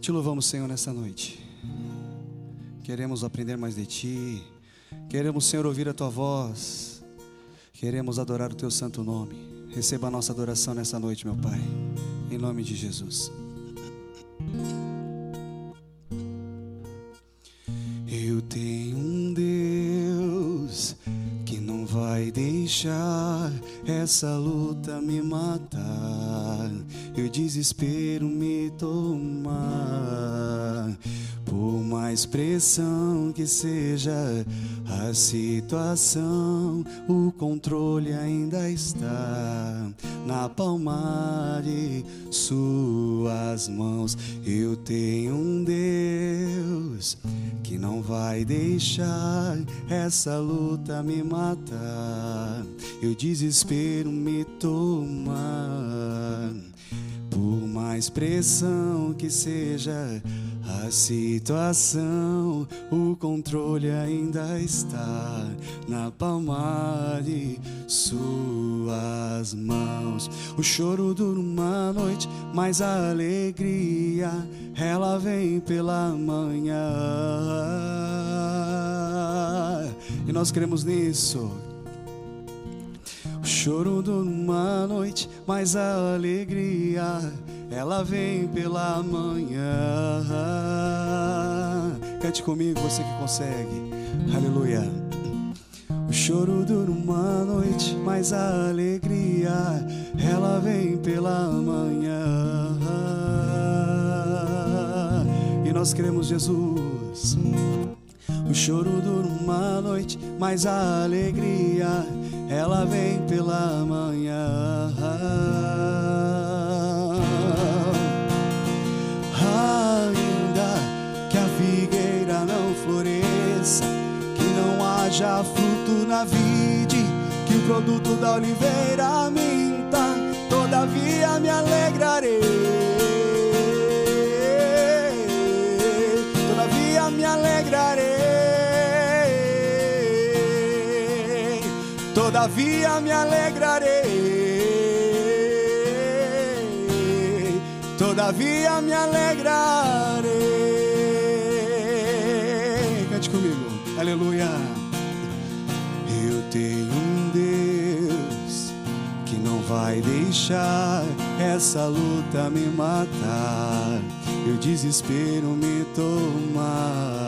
Te louvamos, Senhor, nessa noite. Queremos aprender mais de Ti. Queremos, Senhor, ouvir a Tua voz. Queremos adorar o Teu santo nome. Receba a nossa adoração nessa noite, meu Pai. Em nome de Jesus. Eu tenho um Deus que não vai deixar essa luta me matar e o desespero me pressão que seja a situação, o controle ainda está na palma de Suas mãos. Eu tenho um Deus que não vai deixar essa luta me matar e o desespero me tomar. Por mais pressão que seja a situação, o controle ainda está na palma de suas mãos. O choro dura uma noite, mas a alegria ela vem pela manhã. E nós cremos nisso. O choro dura uma noite, mas a alegria ela vem pela manhã. Cante comigo, você que consegue. Aleluia. O choro dura uma noite, mas a alegria ela vem pela manhã. E nós queremos Jesus. O choro dura uma noite, mas a alegria ela vem pela manhã. Ainda que a figueira não floresça, que não haja fruto na vide, que o produto da oliveira minta, todavia me alegrarei. Todavia me alegrarei. Todavia me alegrarei. Cante comigo. Aleluia. Eu tenho um Deus que não vai deixar essa luta me matar e o desespero me tomar.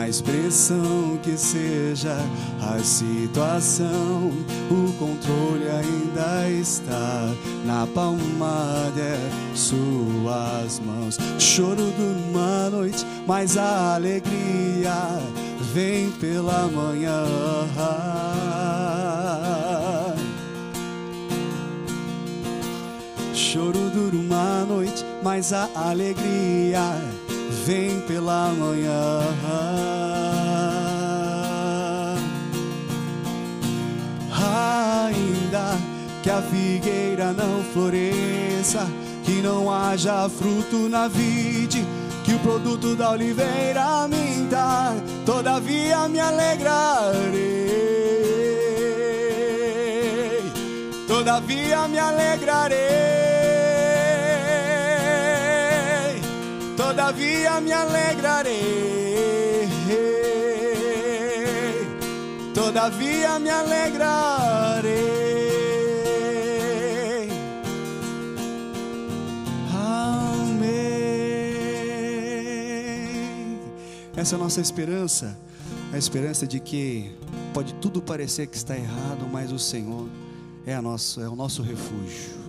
Mais pressão que seja a situação, o controle ainda está na palma de suas mãos. Choro de uma noite, mas a alegria vem pela manhã. Choro dura uma noite, mas a alegria vem pela manhã. Ainda que a figueira não floresça, que não haja fruto na vide, que o produto da oliveira minta, todavia me alegrarei. Todavia me alegrarei. Todavia me alegrarei. Todavia me alegrarei. Amém. Essa é a nossa esperança. A esperança de que pode tudo parecer que está errado, mas o Senhor é, nosso, é o nosso refúgio.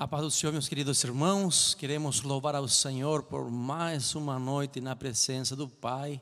A paz do Senhor, meus queridos irmãos, queremos louvar ao Senhor por mais uma noite na presença do Pai,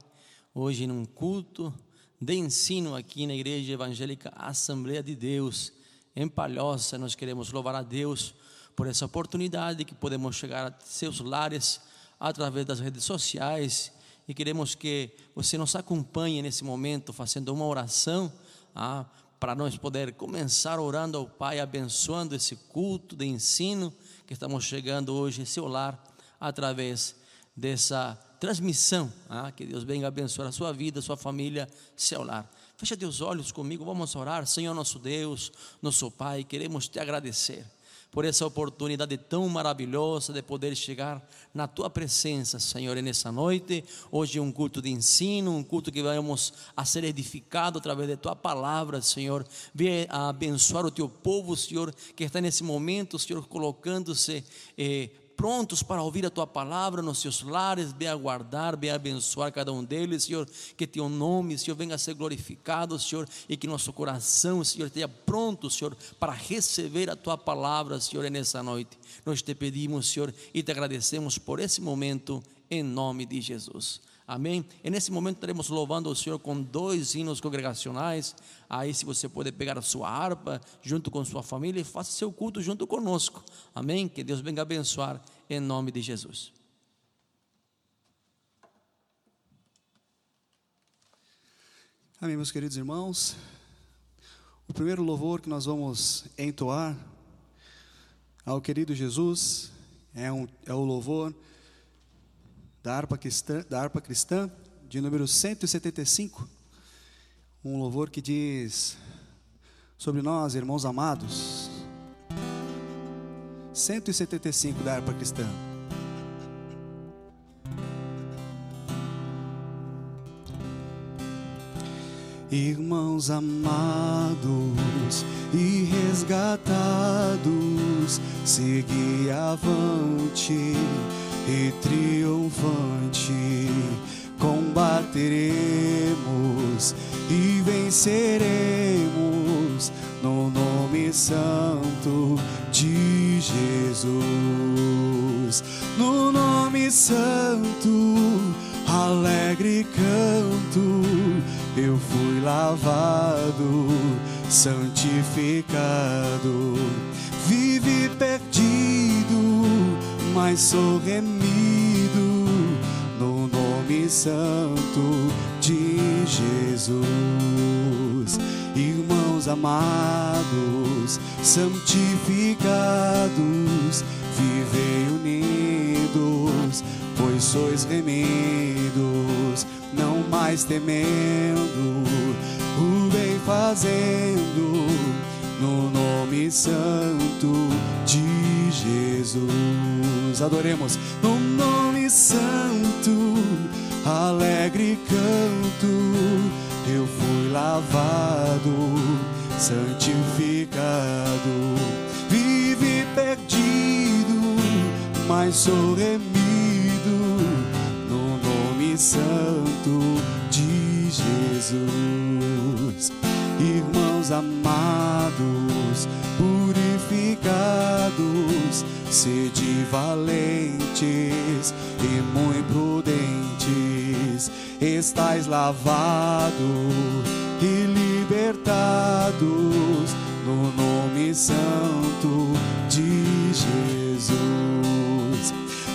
hoje num culto de ensino aqui na Igreja Evangélica Assembleia de Deus, em Palhoça. Nós queremos louvar a Deus por essa oportunidade que podemos chegar a seus lares através das redes sociais e queremos que você nos acompanhe nesse momento fazendo uma oração ah, para nós poder começar orando ao Pai, abençoando esse culto de ensino que estamos chegando hoje em seu lar através dessa transmissão. Ah, que Deus venha abençoar a sua vida, a sua família, seu lar. Fecha teus olhos comigo, vamos orar. Senhor nosso Deus, nosso Pai, queremos te agradecer por essa oportunidade tão maravilhosa de poder chegar na tua presença, Senhor, nessa noite. Hoje é um culto de ensino, um culto que vamos a ser edificado através de tua palavra, Senhor. Venha abençoar o teu povo, Senhor, que está nesse momento, Senhor, colocando-se. Eh, prontos para ouvir a tua palavra nos seus lares, bem aguardar, bem abençoar cada um deles, Senhor, que teu nome, Senhor, venha a ser glorificado, Senhor, e que nosso coração, Senhor, esteja pronto, Senhor, para receber a tua palavra, Senhor, nessa noite. Nós te pedimos, Senhor, e te agradecemos por esse momento, em nome de Jesus. Amém? E nesse momento estaremos louvando o Senhor com dois hinos congregacionais. Aí, se você puder pegar a sua harpa junto com sua família e faça seu culto junto conosco. Amém? Que Deus venha abençoar em nome de Jesus. Amém, meus queridos irmãos. O primeiro louvor que nós vamos entoar ao querido Jesus é, um, é o louvor da harpa, cristã, da harpa cristã, de número 175, um louvor que diz sobre nós, irmãos amados. 175 da harpa cristã. Irmãos amados e resgatados, segui avante e triunfante combateremos venceremos no nome santo de Jesus. No nome santo, alegre canto, eu fui lavado, santificado, vive perdido mas sou remido no nome santo de Jesus. Irmãos amados, santificados, vivei unidos, pois sois remidos, não mais temendo o bem fazendo no nome santo de Jesus. Adoremos no nome santo, alegre canto. Eu fui lavado, santificado, vive perdido, mas sou remido no nome santo de Jesus. Irmãos amados, purificados, sede valentes e muito prudentes, estais lavados e libertados no nome santo de Jesus.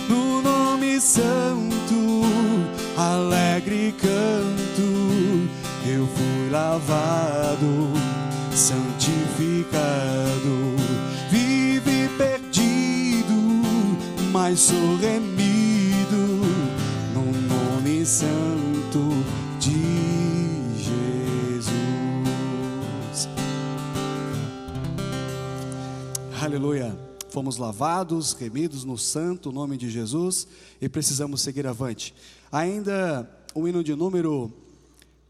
No nome santo, alegre canto, eu fui lavado, santificado mas sou remido nome santo de Jesus. Aleluia. Fomos lavados, remidos no santo nome de Jesus e precisamos seguir avante. Ainda o hino de número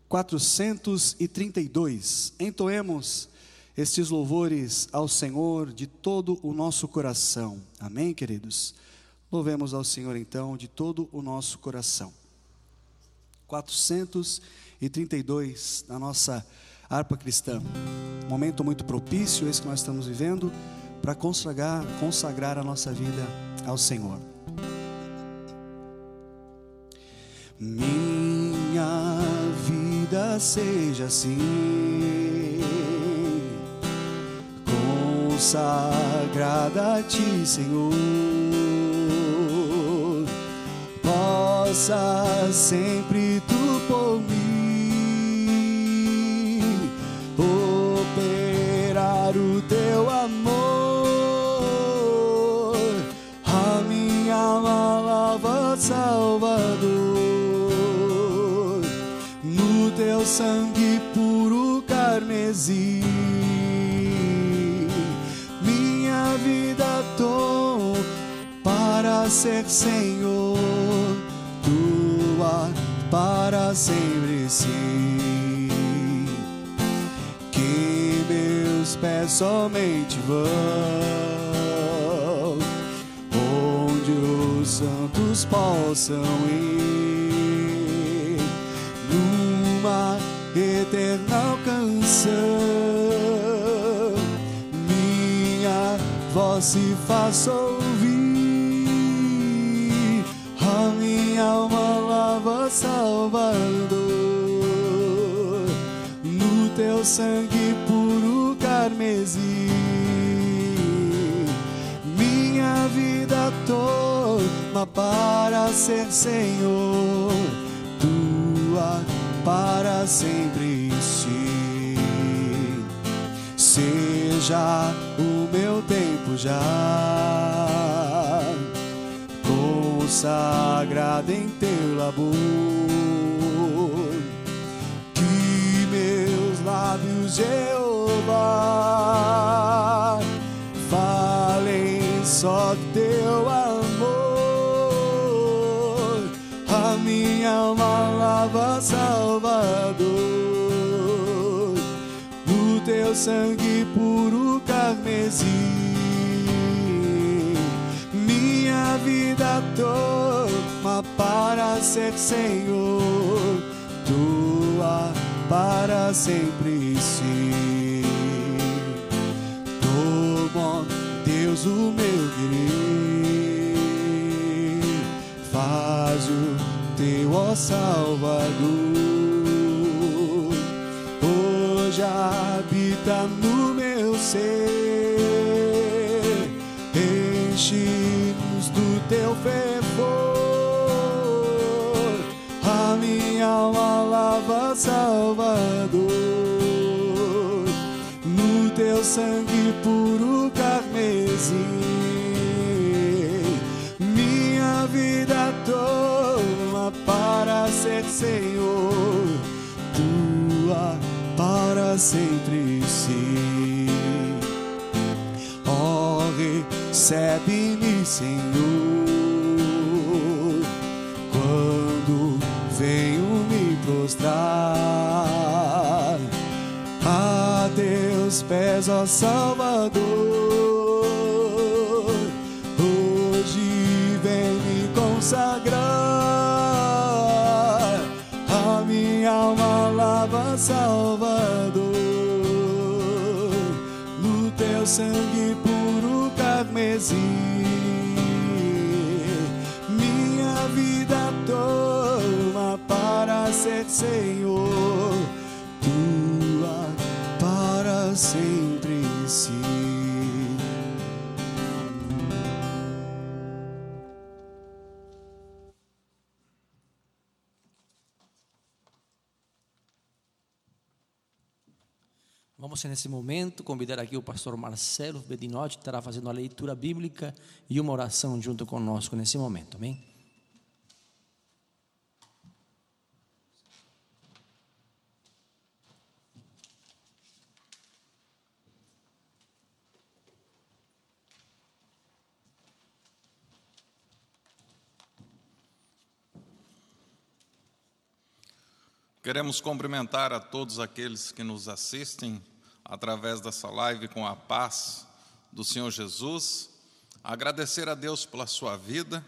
432. Entoemos estes louvores ao Senhor de todo o nosso coração. Amém, queridos? Louvemos ao Senhor então de todo o nosso coração. 432 na nossa harpa cristã. Momento muito propício esse que nós estamos vivendo para consagrar, consagrar a nossa vida ao Senhor. Minha vida seja assim, consagrada a Ti, Senhor sempre tu por mim operar o teu amor, a minha alma lava Salvador, no teu sangue puro Carmesim. Minha vida dou para ser Senhor, para sempre sim. Que meus pés somente vão onde os santos possam ir numa eterna canção. Minha voz se faz ouvir, a minha alma Salvador no teu sangue puro carmesim. Minha vida toma para ser Senhor, tua para sempre sim. Seja o meu tempo já consagrado em teu labor que meus lábios, Jeová, falem só teu amor. A minha alma lava, Salvador, no teu sangue puro carmesim. Toma para ser Senhor, tua para sempre sim. Toma, Deus, o meu querer, faz o teu, ó Salvador, hoje habita no meu ser, para sempre sim. Ó, recebe-me, Senhor, quando venho me prostrar a teus pés, ó Salvador. Hoje vem me consagrar, a minha alma lava, Salvador, sangue puro carmesim. Minha vida toma para ser Senhor, tua para sempre Vamos nesse momento convidar aqui o pastor Marcelo Bedinotti, que estará fazendo a leitura bíblica e uma oração junto conosco nesse momento, amém? Queremos cumprimentar a todos aqueles que nos assistem através dessa live com a paz do Senhor Jesus. Agradecer a Deus pela sua vida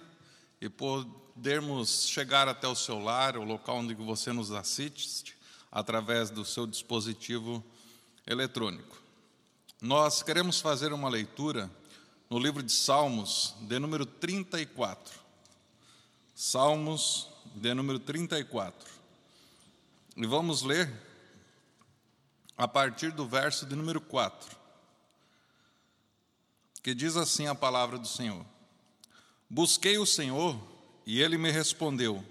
e podermos chegar até o seu lar, o local onde você nos assiste, através do seu dispositivo eletrônico. Nós queremos fazer uma leitura no livro de Salmos, de número 34. Salmos, de número 34. E vamos ler a partir do verso de número 4, que diz assim a palavra do Senhor: Busquei o Senhor e ele me respondeu,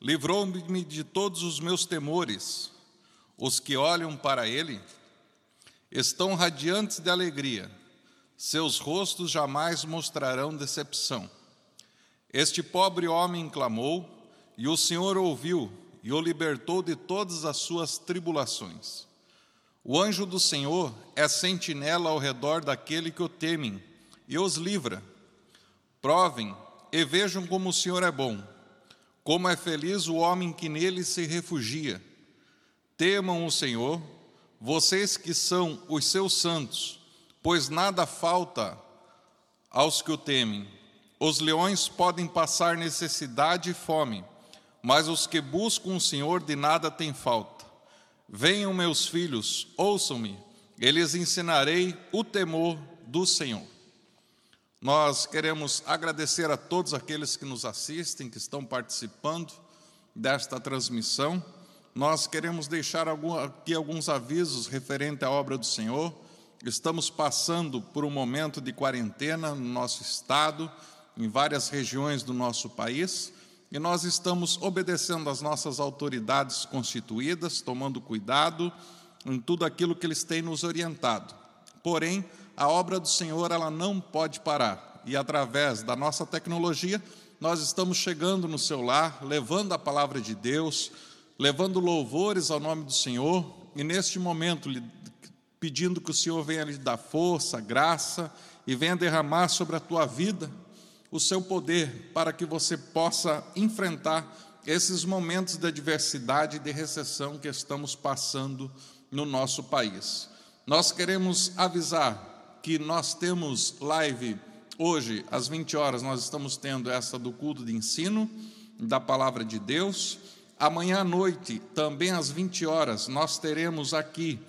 livrou-me de todos os meus temores. Os que olham para ele estão radiantes de alegria, seus rostos jamais mostrarão decepção. Este pobre homem clamou, e o Senhor ouviu e o libertou de todas as suas tribulações. O anjo do Senhor é sentinela ao redor daquele que o temem e os livra. Provem e vejam como o Senhor é bom, como é feliz o homem que nele se refugia. Temam o Senhor, vocês que são os seus santos, pois nada falta aos que o temem. Os leões podem passar necessidade e fome, mas os que buscam o Senhor de nada têm falta. Venham, meus filhos, ouçam-me, eu lhes ensinarei o temor do Senhor. Nós queremos agradecer a todos aqueles que nos assistem, que estão participando desta transmissão. Nós queremos deixar aqui alguns avisos referente à obra do Senhor. Estamos passando por um momento de quarentena no nosso estado, em várias regiões do nosso país, e nós estamos obedecendo às nossas autoridades constituídas, tomando cuidado em tudo aquilo que eles têm nos orientado. Porém, a obra do Senhor ela não pode parar, e através da nossa tecnologia, nós estamos chegando no seu lar, levando a palavra de Deus, levando louvores ao nome do Senhor, e neste momento pedindo que o Senhor venha lhe dar força, graça e venha derramar sobre a tua vida o seu poder para que você possa enfrentar esses momentos de adversidade e de recessão que estamos passando no nosso país. Nós queremos avisar que nós temos live hoje às 20 horas nós estamos tendo essa do culto de ensino da palavra de Deus. Amanhã à noite, também às 20 horas, nós teremos aqui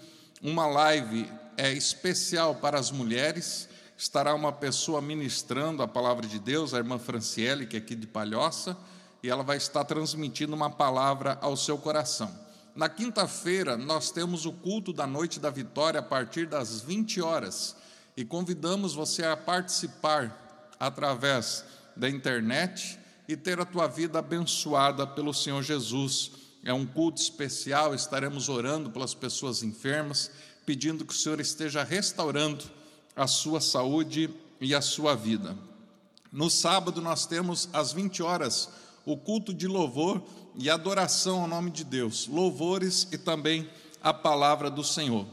uma live é, especial para as mulheres. Estará uma pessoa ministrando a palavra de Deus, a irmã Franciele, que é aqui de Palhoça, e ela vai estar transmitindo uma palavra ao seu coração. Na quinta-feira, nós temos o culto da Noite da Vitória a partir das 20 horas e convidamos você a participar através da internet e ter a tua vida abençoada pelo Senhor Jesus é um culto especial, estaremos orando pelas pessoas enfermas, pedindo que o Senhor esteja restaurando a sua saúde e a sua vida. No sábado nós temos às 20 horas o culto de louvor e adoração ao nome de Deus, louvores e também a palavra do Senhor.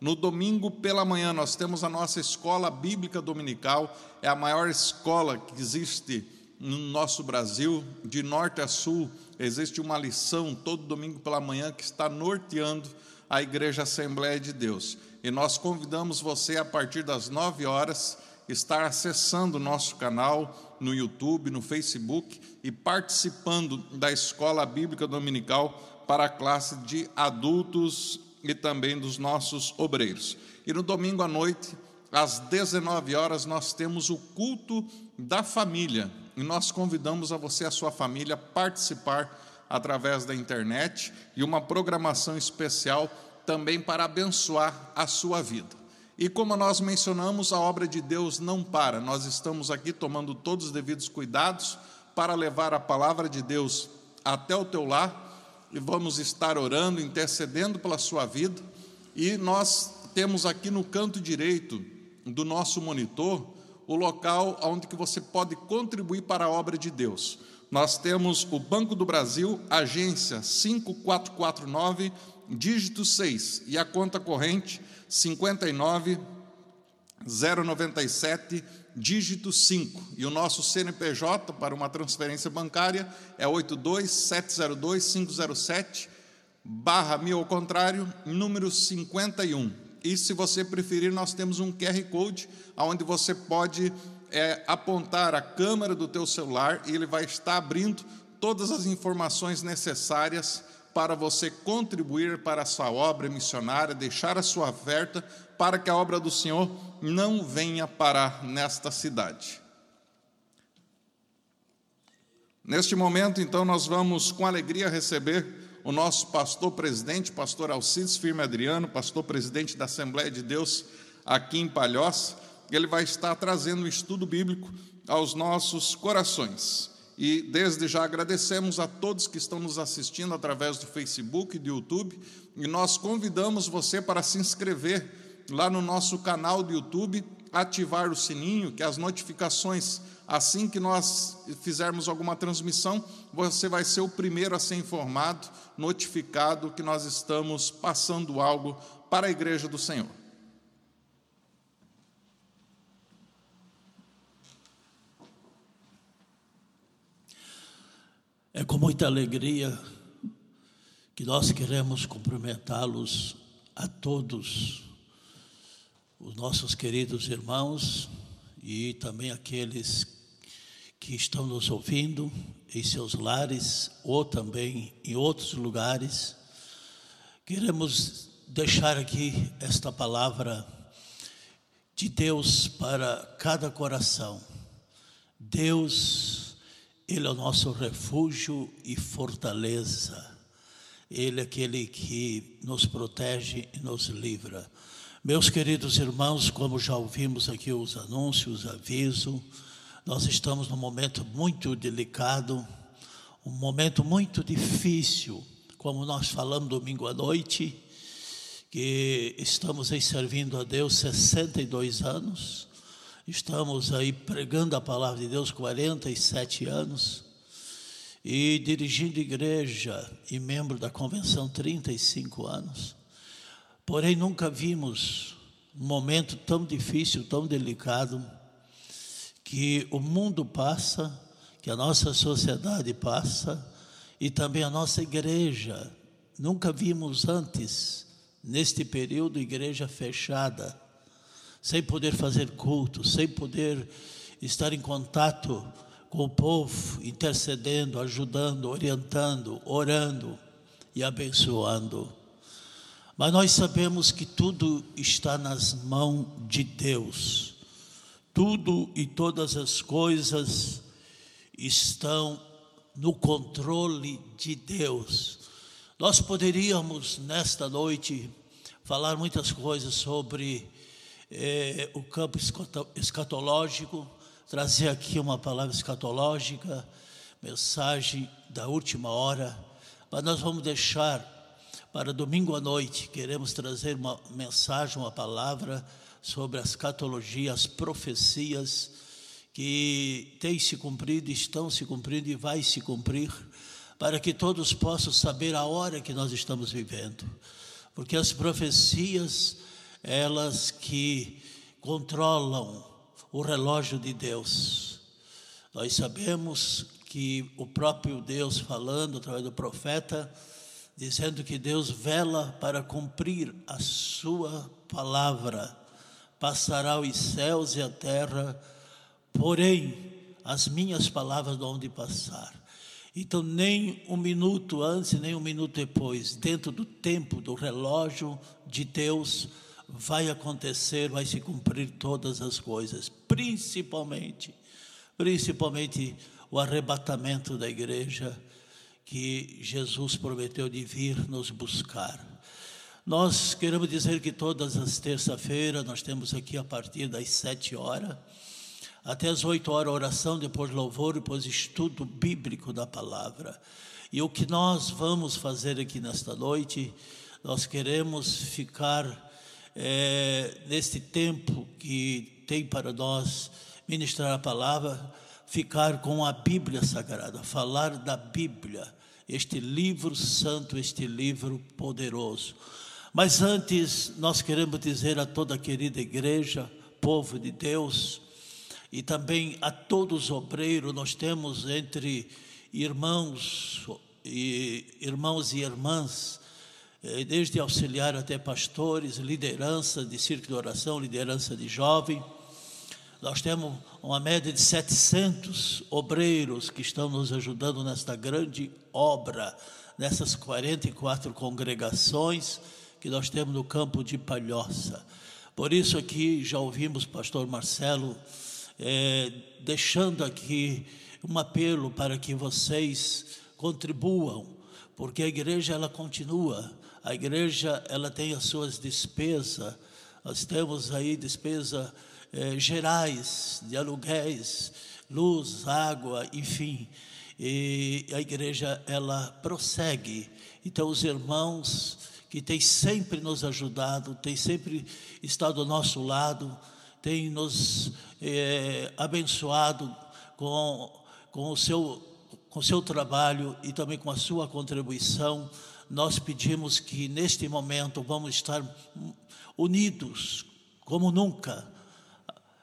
No domingo pela manhã nós temos a nossa escola bíblica dominical, é a maior escola que existe no nosso Brasil, de norte a sul, existe uma lição todo domingo pela manhã que está norteando a Igreja Assembleia de Deus. E nós convidamos você a partir das 9 horas estar acessando o nosso canal no YouTube, no Facebook e participando da escola bíblica dominical para a classe de adultos e também dos nossos obreiros. E no domingo à noite, às 19 horas, nós temos o culto da família. E nós convidamos a você e a sua família a participar através da internet e uma programação especial também para abençoar a sua vida. E como nós mencionamos, a obra de Deus não para. Nós estamos aqui tomando todos os devidos cuidados para levar a palavra de Deus até o teu lar e vamos estar orando, intercedendo pela sua vida. E nós temos aqui no canto direito do nosso monitor o local onde que você pode contribuir para a obra de Deus. Nós temos o Banco do Brasil, agência 5449, dígito 6, e a conta corrente 59 097 dígito 5. E o nosso CNPJ para uma transferência bancária é 82702-507, barra mil ao contrário, número 51. E se você preferir, nós temos um QR Code, onde você pode é, apontar a câmera do teu celular e ele vai estar abrindo todas as informações necessárias para você contribuir para a sua obra missionária, deixar a sua oferta para que a obra do Senhor não venha parar nesta cidade. Neste momento, então, nós vamos com alegria receber o nosso pastor presidente, pastor Alcides Firme Adriano, pastor presidente da Assembleia de Deus aqui em Palhoça. Ele vai estar trazendo o estudo bíblico aos nossos corações. E desde já agradecemos a todos que estão nos assistindo através do Facebook e do YouTube. E nós convidamos você para se inscrever lá no nosso canal do YouTube, ativar o sininho, que as notificações, assim que nós fizermos alguma transmissão, você vai ser o primeiro a ser informado, notificado que nós estamos passando algo para a igreja do Senhor. É com muita alegria que nós queremos cumprimentá-los a todos, os nossos queridos irmãos e também aqueles que estão nos ouvindo em seus lares ou também em outros lugares. Queremos deixar aqui esta palavra de Deus para cada coração. Deus, Ele é o nosso refúgio e fortaleza. Ele é aquele que nos protege e nos livra. Meus queridos irmãos, como já ouvimos aqui os anúncios, aviso, nós estamos num momento muito delicado, um momento muito difícil, como nós falamos domingo à noite, que estamos aí servindo a Deus 62 anos, estamos aí pregando a palavra de Deus 47 anos e dirigindo igreja e membro da convenção 35 anos. Porém, nunca vimos um momento tão difícil, tão delicado que o mundo passa, que a nossa sociedade passa e também a nossa igreja. Nunca vimos antes, neste período, igreja fechada, sem poder fazer culto, sem poder estar em contato com o povo, intercedendo, ajudando, orientando, orando e abençoando. Mas nós sabemos que tudo está nas mãos de Deus. Tudo e todas as coisas estão no controle de Deus. Nós poderíamos, nesta noite, falar muitas coisas sobre eh, o campo escatológico, trazer aqui uma palavra escatológica, mensagem da última hora, mas nós vamos deixar para domingo à noite, queremos trazer uma mensagem, uma palavra sobre a escatologia, as profecias que têm se cumprido, estão se cumprindo e vai se cumprir, para que todos possam saber a hora que nós estamos vivendo. Porque as profecias, elas que controlam o relógio de Deus. Nós sabemos que o próprio Deus falando através do profeta, dizendo que Deus vela para cumprir a sua palavra passará os céus e a terra, porém as minhas palavras não hão de passar. Então, nem um minuto antes, nem um minuto depois, dentro do tempo, do relógio de Deus, vai acontecer, vai se cumprir todas as coisas, principalmente, principalmente o arrebatamento da igreja que Jesus prometeu de vir nos buscar. Nós queremos dizer que todas as terça-feiras nós temos aqui a partir das sete horas até as oito horas oração, depois louvor, depois estudo bíblico da palavra. E o que nós vamos fazer aqui nesta noite, nós queremos ficar é, neste tempo que tem para nós ministrar a palavra, ficar com a Bíblia Sagrada, falar da Bíblia, este livro santo, este livro poderoso. Mas antes, nós queremos dizer a toda a querida igreja, povo de Deus, e também a todos os obreiros, nós temos entre irmãos e irmãos e irmãs, desde auxiliar até pastores, liderança de círculo de oração, liderança de jovem. Nós temos uma média de 700 obreiros que estão nos ajudando nesta grande obra, nessas 44 congregações que nós temos no campo de Palhoça. Por isso aqui já ouvimos pastor Marcelo é, deixando aqui um apelo para que vocês contribuam, porque a igreja ela continua, a igreja ela tem as suas despesas, nós temos aí despesas é, gerais de aluguéis, luz, água, enfim, e a igreja ela prossegue. Então os irmãos que tem sempre nos ajudado, tem sempre estado ao nosso lado, tem nos é, abençoado com, com, o seu, com o seu trabalho e também com a sua contribuição nós pedimos que neste momento vamos estar unidos como nunca.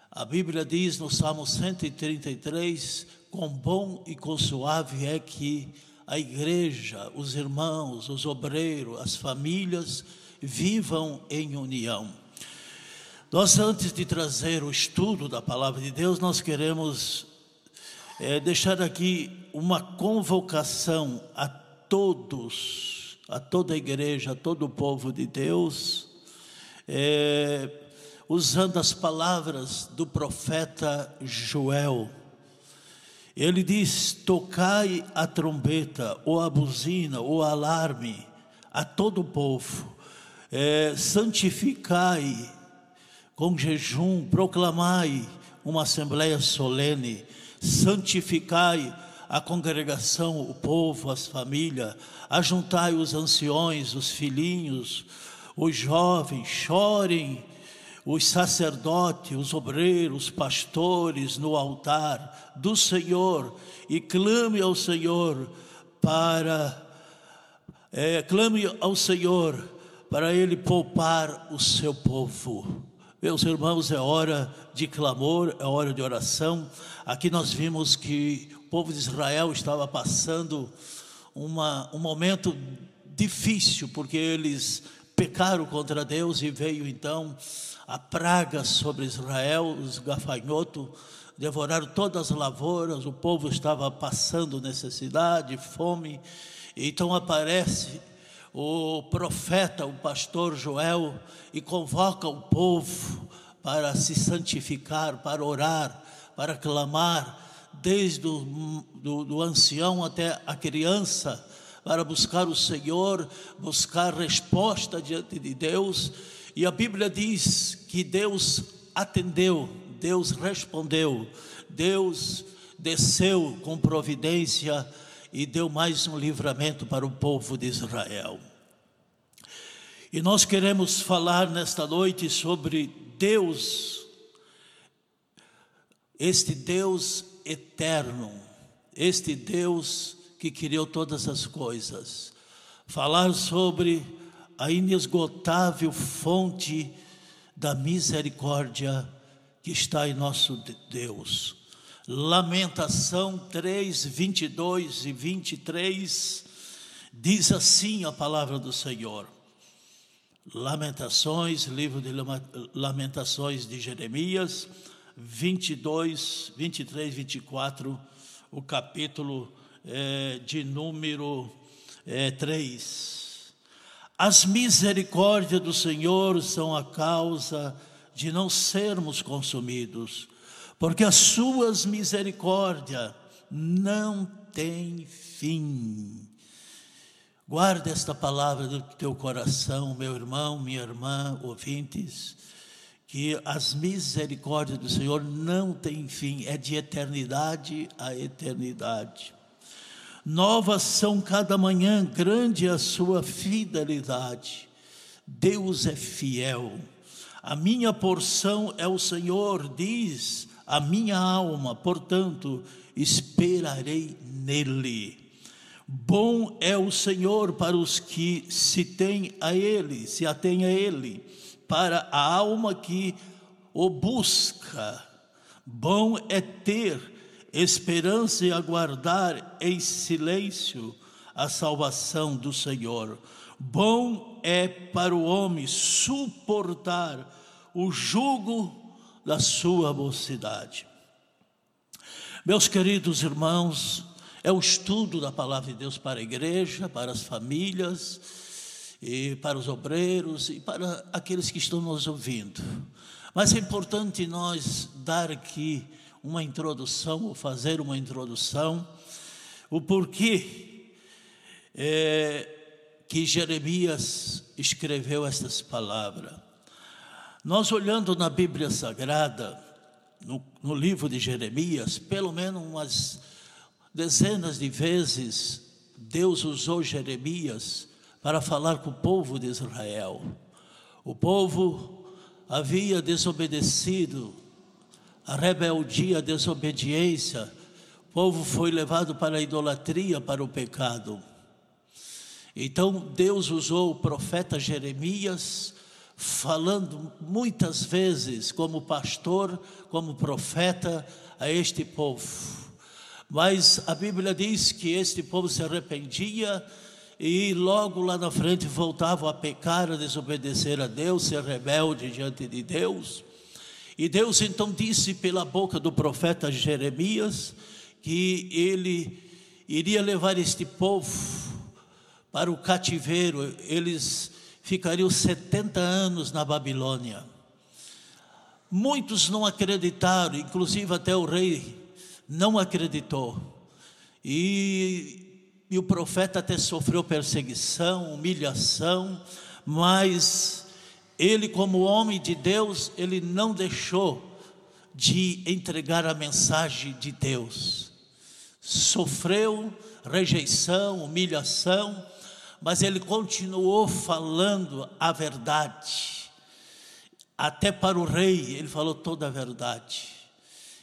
A Bíblia diz no Salmo 133: quão bom e quão suave é que a igreja, os irmãos, os obreiros, as famílias vivam em união. Nós, antes de trazer o estudo da palavra de Deus, nós queremos é, deixar aqui uma convocação a todos, a toda a igreja, a todo o povo de Deus, é, usando as palavras do profeta Joel. Ele diz: Tocai a trombeta, ou a buzina, ou alarme a todo o povo, é, santificai com jejum, proclamai uma assembleia solene, santificai a congregação, o povo, as famílias, ajuntai os anciões, os filhinhos, os jovens, chorem os sacerdotes, os obreiros, os pastores no altar do Senhor e clame ao Senhor para é, clame ao Senhor para Ele poupar o seu povo. Meus irmãos, é hora de clamor, é hora de oração. Aqui nós vimos que povo de Israel estava passando uma, um momento difícil, porque eles pecaram contra Deus e veio então a praga sobre Israel, os gafanhotos devoraram todas as lavouras, o povo estava passando necessidade, fome. Então aparece o profeta, o pastor Joel, e convoca o povo para se santificar, para orar, para clamar, desde o do, do ancião até a criança, para buscar o Senhor, buscar resposta diante de Deus e a Bíblia diz que Deus atendeu, Deus respondeu, Deus desceu com providência e deu mais um livramento para o povo de Israel. E nós queremos falar nesta noite sobre Deus, este Deus eterno, este Deus que criou todas as coisas. Falar sobre a inesgotável fonte da misericórdia que está em nosso Deus. Lamentação 3, 22 e 23 diz assim a palavra do Senhor. Lamentações, livro de Lamentações de Jeremias, 22, 23, 24, o capítulo é, de número é, 3. As misericórdias do Senhor são a causa de não sermos consumidos, porque as suas misericórdias não têm fim. Guarda esta palavra do teu coração, meu irmão, minha irmã, ouvintes, que as misericórdias do Senhor não têm fim, é de eternidade a eternidade. Novas são cada manhã, grande a sua fidelidade. Deus é fiel. A minha porção é o Senhor, diz a minha alma, portanto, esperarei nele. Bom é o Senhor para os que se têm a Ele, se atém a Ele, para a alma que o busca. Bom é ter esperança e aguardar em silêncio a salvação do Senhor. Bom é para o homem suportar o jugo da sua mocidade. Meus queridos irmãos, é o estudo da palavra de Deus para a igreja, para as famílias, e para os obreiros e para aqueles que estão nos ouvindo. Mas é importante nós dar aqui uma introdução, ou fazer uma introdução, o porquê é, que Jeremias escreveu estas palavras. Nós olhando na Bíblia Sagrada, no, no livro de Jeremias, pelo menos umas dezenas de vezes, Deus usou Jeremias para falar com o povo de Israel. O povo havia desobedecido a rebeldia, a desobediência, o povo foi levado para a idolatria, para o pecado. Então Deus usou o profeta Jeremias, falando muitas vezes como pastor, como profeta a este povo. Mas a Bíblia diz que este povo se arrependia e logo lá na frente voltavam a pecar, a desobedecer a Deus, ser rebelde diante de Deus. E Deus então disse pela boca do profeta Jeremias que ele iria levar este povo para o cativeiro, eles ficariam 70 anos na Babilônia. Muitos não acreditaram, inclusive até o rei não acreditou. E, e o profeta até sofreu perseguição, humilhação, mas ele, como homem de Deus, ele não deixou de entregar a mensagem de Deus. Sofreu rejeição, humilhação, mas ele continuou falando a verdade. Até para o rei, ele falou toda a verdade.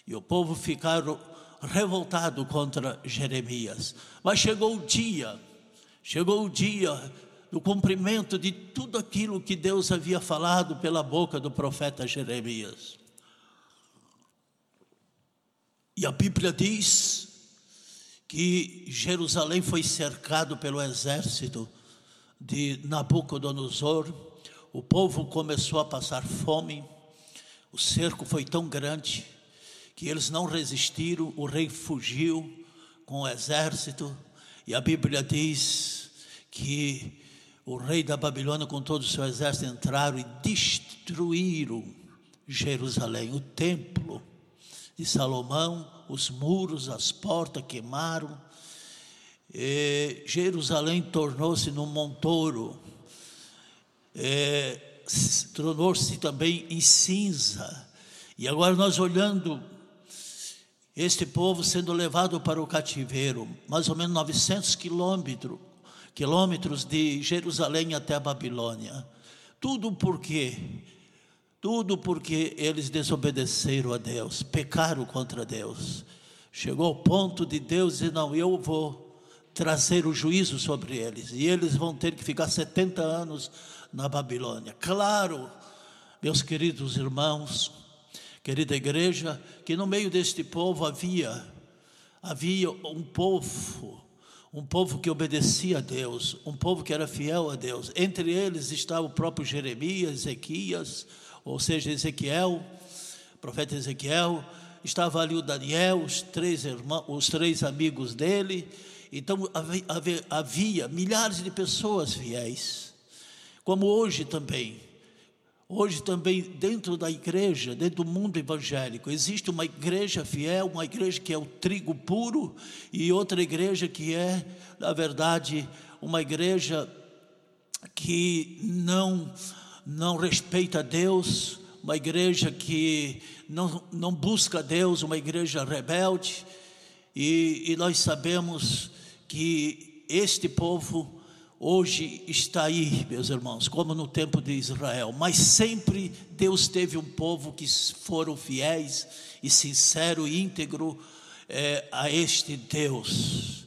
E o povo ficaram revoltado contra Jeremias. Mas chegou o dia, chegou o dia do cumprimento de tudo aquilo que Deus havia falado pela boca do profeta Jeremias. E a Bíblia diz que Jerusalém foi cercado pelo exército de Nabucodonosor, o povo começou a passar fome, o cerco foi tão grande que eles não resistiram, o rei fugiu com o exército, e a Bíblia diz que o rei da Babilônia, com todo o seu exército, entraram e destruíram Jerusalém, o templo de Salomão, os muros, as portas queimaram. E Jerusalém tornou-se num montouro, tornou-se também em cinza. E agora nós olhando este povo sendo levado para o cativeiro, mais ou menos 900 quilômetros, quilômetros de Jerusalém até a Babilônia. Tudo por quê? Tudo porque eles desobedeceram a Deus, pecaram contra Deus. Chegou ao ponto de Deus dizer: Não, eu vou trazer o juízo sobre eles, e eles vão ter que ficar 70 anos na Babilônia. Claro, meus queridos irmãos, querida igreja, que no meio deste povo havia havia um povo, um povo que obedecia a Deus, um povo que era fiel a Deus. Entre eles estava o próprio Jeremias, Ezequias, ou seja, Ezequiel, profeta Ezequiel, estava ali o Daniel, os três irmãos, os três amigos dele. Então havia, havia milhares de pessoas fiéis, como hoje também. Hoje também, dentro da igreja, dentro do mundo evangélico, existe uma igreja fiel, uma igreja que é o trigo puro, e outra igreja que é, na verdade, uma igreja que não, não respeita Deus, uma igreja que não, não busca Deus, uma igreja rebelde, e, e nós sabemos que este povo hoje está aí, meus irmãos, como no tempo de Israel, mas sempre Deus teve um povo que foram fiéis e sincero e íntegro é, a este Deus.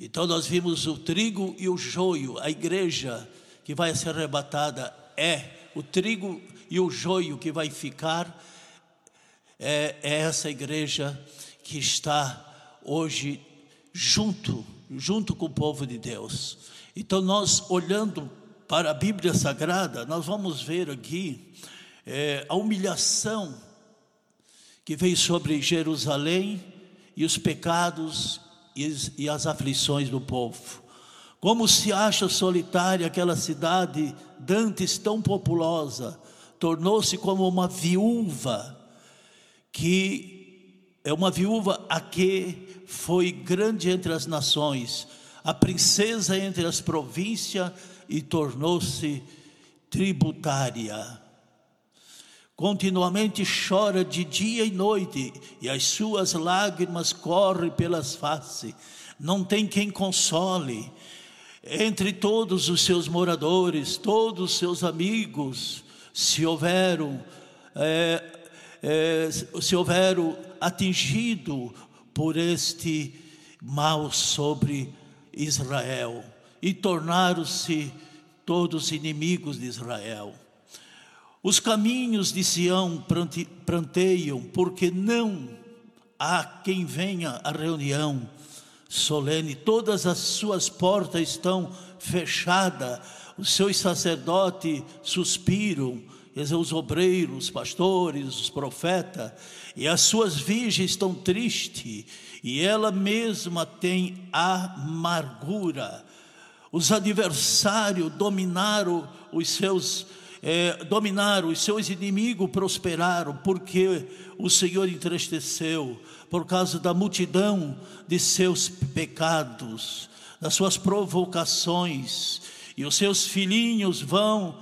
Então nós vimos o trigo e o joio, a igreja que vai ser arrebatada é o trigo e o joio que vai ficar, é, é essa igreja que está hoje junto, junto com o povo de Deus. Então, nós olhando para a Bíblia Sagrada, nós vamos ver aqui é, a humilhação que veio sobre Jerusalém e os pecados e, e as aflições do povo. Como se acha solitária aquela cidade dantes tão populosa, tornou-se como uma viúva, que é uma viúva a que foi grande entre as nações, a princesa entre as províncias e tornou-se tributária. Continuamente chora de dia e noite, e as suas lágrimas correm pelas faces. Não tem quem console. Entre todos os seus moradores, todos os seus amigos, se houveram, é, é, se houveram atingido por este mal sobre Israel. e tornaram-se todos inimigos de Israel. Os caminhos de Sião pranteiam, porque não há quem venha à reunião solene, todas as suas portas estão fechadas, os seus sacerdotes suspiram, os obreiros, os pastores, os profetas, e as suas virgens estão tristes, e ela mesma tem amargura. Os adversários dominaram os seus é, dominaram, os seus inimigos prosperaram, porque o Senhor entristeceu, por causa da multidão de seus pecados, das suas provocações, e os seus filhinhos vão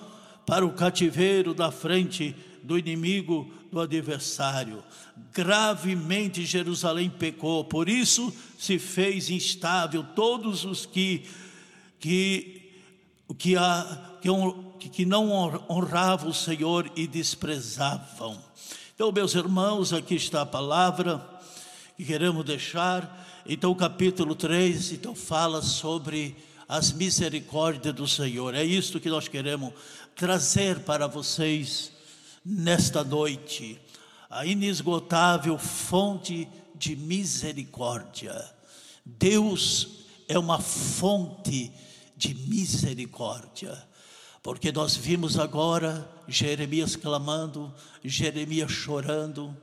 para o cativeiro da frente do inimigo, do adversário. Gravemente Jerusalém pecou, por isso se fez instável todos os que que que, a, que, que não honravam o Senhor e desprezavam. Então, meus irmãos, aqui está a palavra que queremos deixar. Então, o capítulo 3 então, fala sobre as misericórdias do Senhor. É isto que nós queremos trazer para vocês nesta noite. A inesgotável fonte de misericórdia. Deus é uma fonte de misericórdia. Porque nós vimos agora Jeremias clamando, Jeremias chorando,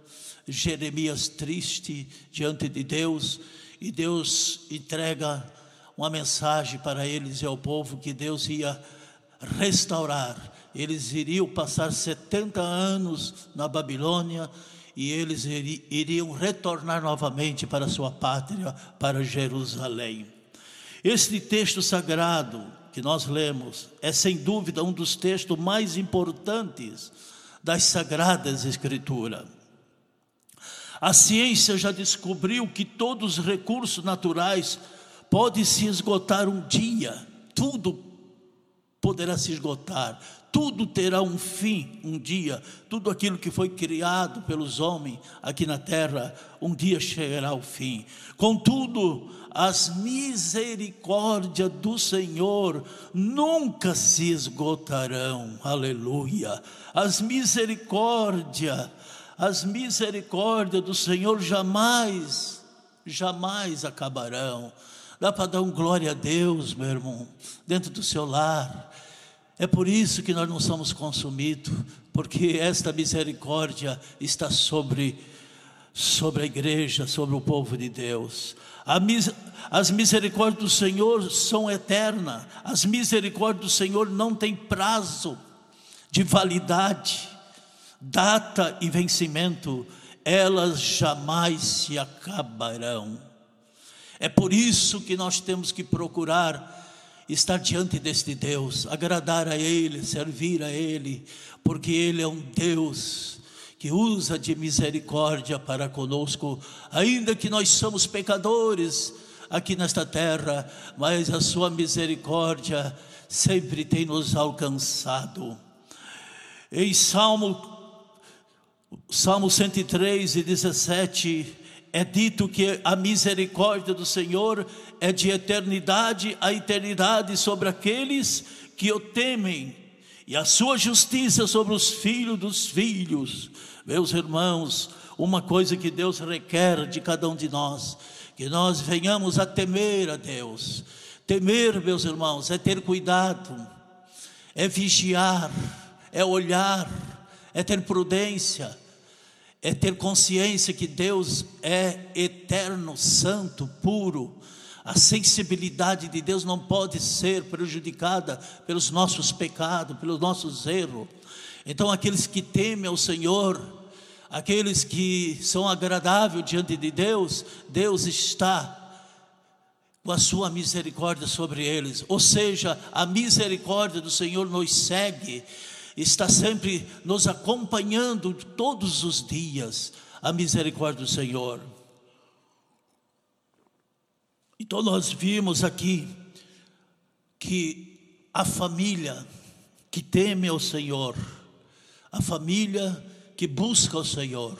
Jeremias triste diante de Deus, e Deus entrega uma mensagem para eles e ao povo que Deus ia restaurar. Eles iriam passar 70 anos na Babilônia e eles iriam retornar novamente para sua pátria, para Jerusalém. Este texto sagrado que nós lemos é sem dúvida um dos textos mais importantes das sagradas escrituras. A ciência já descobriu que todos os recursos naturais podem se esgotar um dia, tudo poderá se esgotar, tudo terá um fim um dia, tudo aquilo que foi criado pelos homens aqui na terra, um dia chegará ao fim. Contudo, as misericórdias do Senhor nunca se esgotarão, aleluia. As misericórdias as misericórdias do Senhor jamais, jamais acabarão. Dá para dar um glória a Deus, meu irmão, dentro do seu lar. É por isso que nós não somos consumidos, porque esta misericórdia está sobre, sobre a igreja, sobre o povo de Deus. As misericórdias do Senhor são eternas, as misericórdias do Senhor não têm prazo de validade data e vencimento, elas jamais se acabarão. É por isso que nós temos que procurar estar diante deste Deus, agradar a Ele, servir a Ele, porque Ele é um Deus que usa de misericórdia para conosco, ainda que nós somos pecadores aqui nesta terra, mas a Sua misericórdia sempre tem nos alcançado. Em Salmo Salmo 103 e 17 é dito que a misericórdia do Senhor é de eternidade a eternidade sobre aqueles que o temem, e a sua justiça sobre os filhos dos filhos. Meus irmãos, uma coisa que Deus requer de cada um de nós, que nós venhamos a temer a Deus. Temer, meus irmãos, é ter cuidado, é vigiar, é olhar, é ter prudência é ter consciência que Deus é eterno, santo, puro. A sensibilidade de Deus não pode ser prejudicada pelos nossos pecados, pelos nossos erros. Então, aqueles que temem ao Senhor, aqueles que são agradáveis diante de Deus, Deus está com a sua misericórdia sobre eles. Ou seja, a misericórdia do Senhor nos segue está sempre nos acompanhando todos os dias, a misericórdia do Senhor. Então nós vimos aqui que a família que teme ao Senhor, a família que busca o Senhor,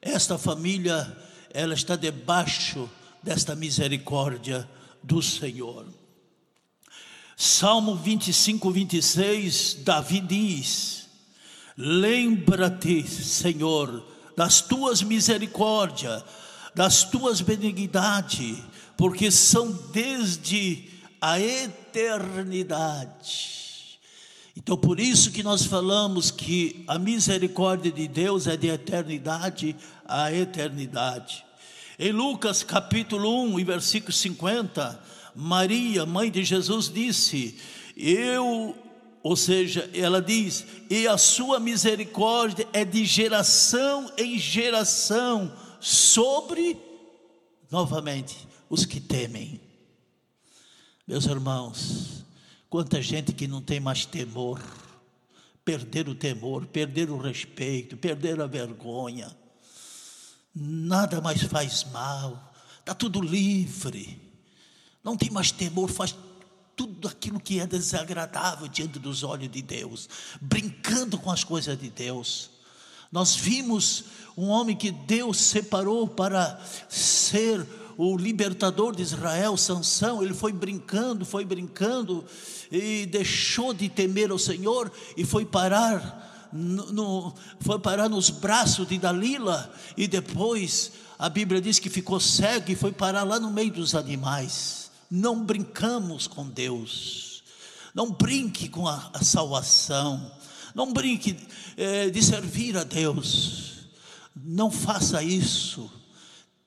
esta família, ela está debaixo desta misericórdia do Senhor. Salmo 25, 26, Davi diz: Lembra-te, Senhor, das tuas misericórdias, das tuas benignidades, porque são desde a eternidade. Então, por isso que nós falamos que a misericórdia de Deus é de eternidade a eternidade. Em Lucas capítulo 1, versículo 50, Maria, mãe de Jesus, disse: Eu, ou seja, ela diz, e a sua misericórdia é de geração em geração sobre, novamente, os que temem. Meus irmãos, quanta gente que não tem mais temor, perder o temor, perder o respeito, perder a vergonha, nada mais faz mal, está tudo livre não tem mais temor, faz tudo aquilo que é desagradável diante dos olhos de Deus, brincando com as coisas de Deus. Nós vimos um homem que Deus separou para ser o libertador de Israel, Sansão, ele foi brincando, foi brincando e deixou de temer ao Senhor e foi parar no, no, foi parar nos braços de Dalila. E depois a Bíblia diz que ficou cego e foi parar lá no meio dos animais não brincamos com Deus, não brinque com a, a salvação, não brinque é, de servir a Deus, não faça isso.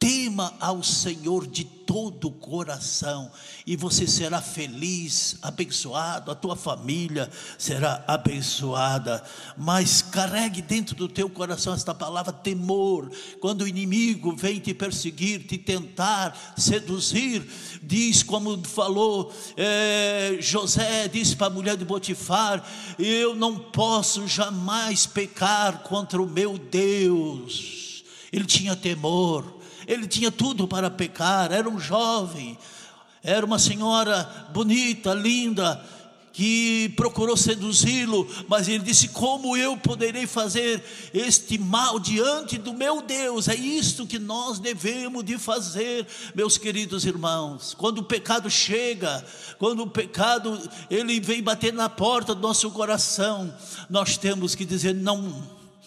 Tema ao Senhor de todo o coração e você será feliz, abençoado, a tua família será abençoada. Mas carregue dentro do teu coração esta palavra temor. Quando o inimigo vem te perseguir, te tentar, seduzir, diz como falou é, José, disse para a mulher de Botifar: Eu não posso jamais pecar contra o meu Deus. Ele tinha temor ele tinha tudo para pecar, era um jovem, era uma senhora bonita, linda, que procurou seduzi-lo, mas ele disse: Como eu poderei fazer este mal diante do meu Deus? É isto que nós devemos de fazer, meus queridos irmãos. Quando o pecado chega, quando o pecado ele vem bater na porta do nosso coração, nós temos que dizer: Não,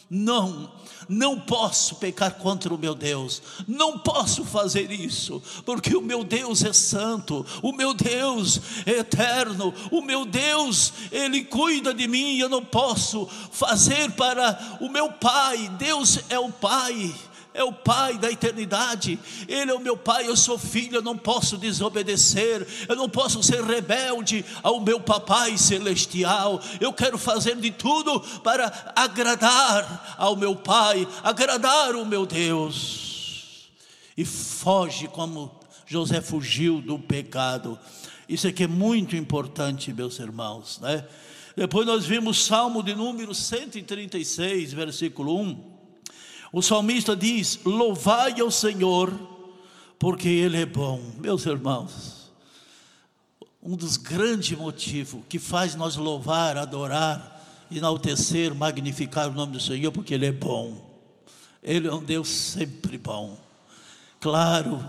não, não posso pecar contra o meu Deus, não posso fazer isso, porque o meu Deus é santo, o meu Deus é eterno, o meu Deus, Ele cuida de mim, eu não posso fazer para o meu Pai, Deus é o Pai, é o Pai da eternidade, Ele é o meu Pai, eu sou filho, eu não posso desobedecer, eu não posso ser rebelde ao meu Papai celestial, eu quero fazer de tudo para agradar ao meu Pai, agradar o meu Deus, e foge como José fugiu do pecado, isso aqui é muito importante, meus irmãos, né? Depois nós vimos Salmo de número 136, versículo 1. O salmista diz: Louvai ao Senhor, porque Ele é bom. Meus irmãos, um dos grandes motivos que faz nós louvar, adorar, enaltecer, magnificar o nome do Senhor, porque Ele é bom. Ele é um Deus sempre bom. Claro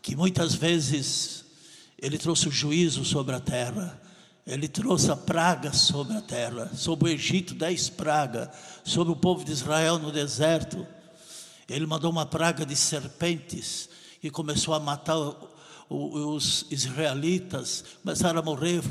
que muitas vezes Ele trouxe o juízo sobre a terra, ele trouxe a praga sobre a terra, sobre o Egito, dez pragas, sobre o povo de Israel no deserto. Ele mandou uma praga de serpentes e começou a matar os israelitas, começaram a morrer.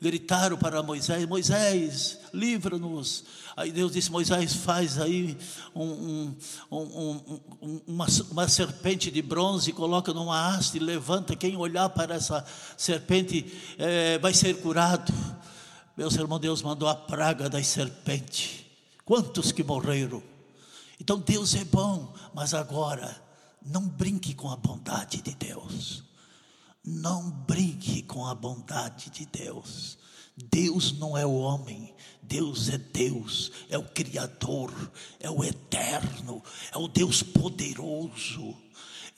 Gritaram para Moisés: Moisés, livra-nos. Aí Deus disse: Moisés, faz aí um, um, um, uma, uma, serpente de bronze, coloca numa haste, levanta. Quem olhar para essa serpente é, vai ser curado. Meu irmão, Deus mandou a praga das serpentes. Quantos que morreram? Então Deus é bom, mas agora não brinque com a bondade de Deus. Não brinque com a bondade de Deus. Deus não é o homem, Deus é Deus, é o Criador, é o Eterno, é o Deus poderoso,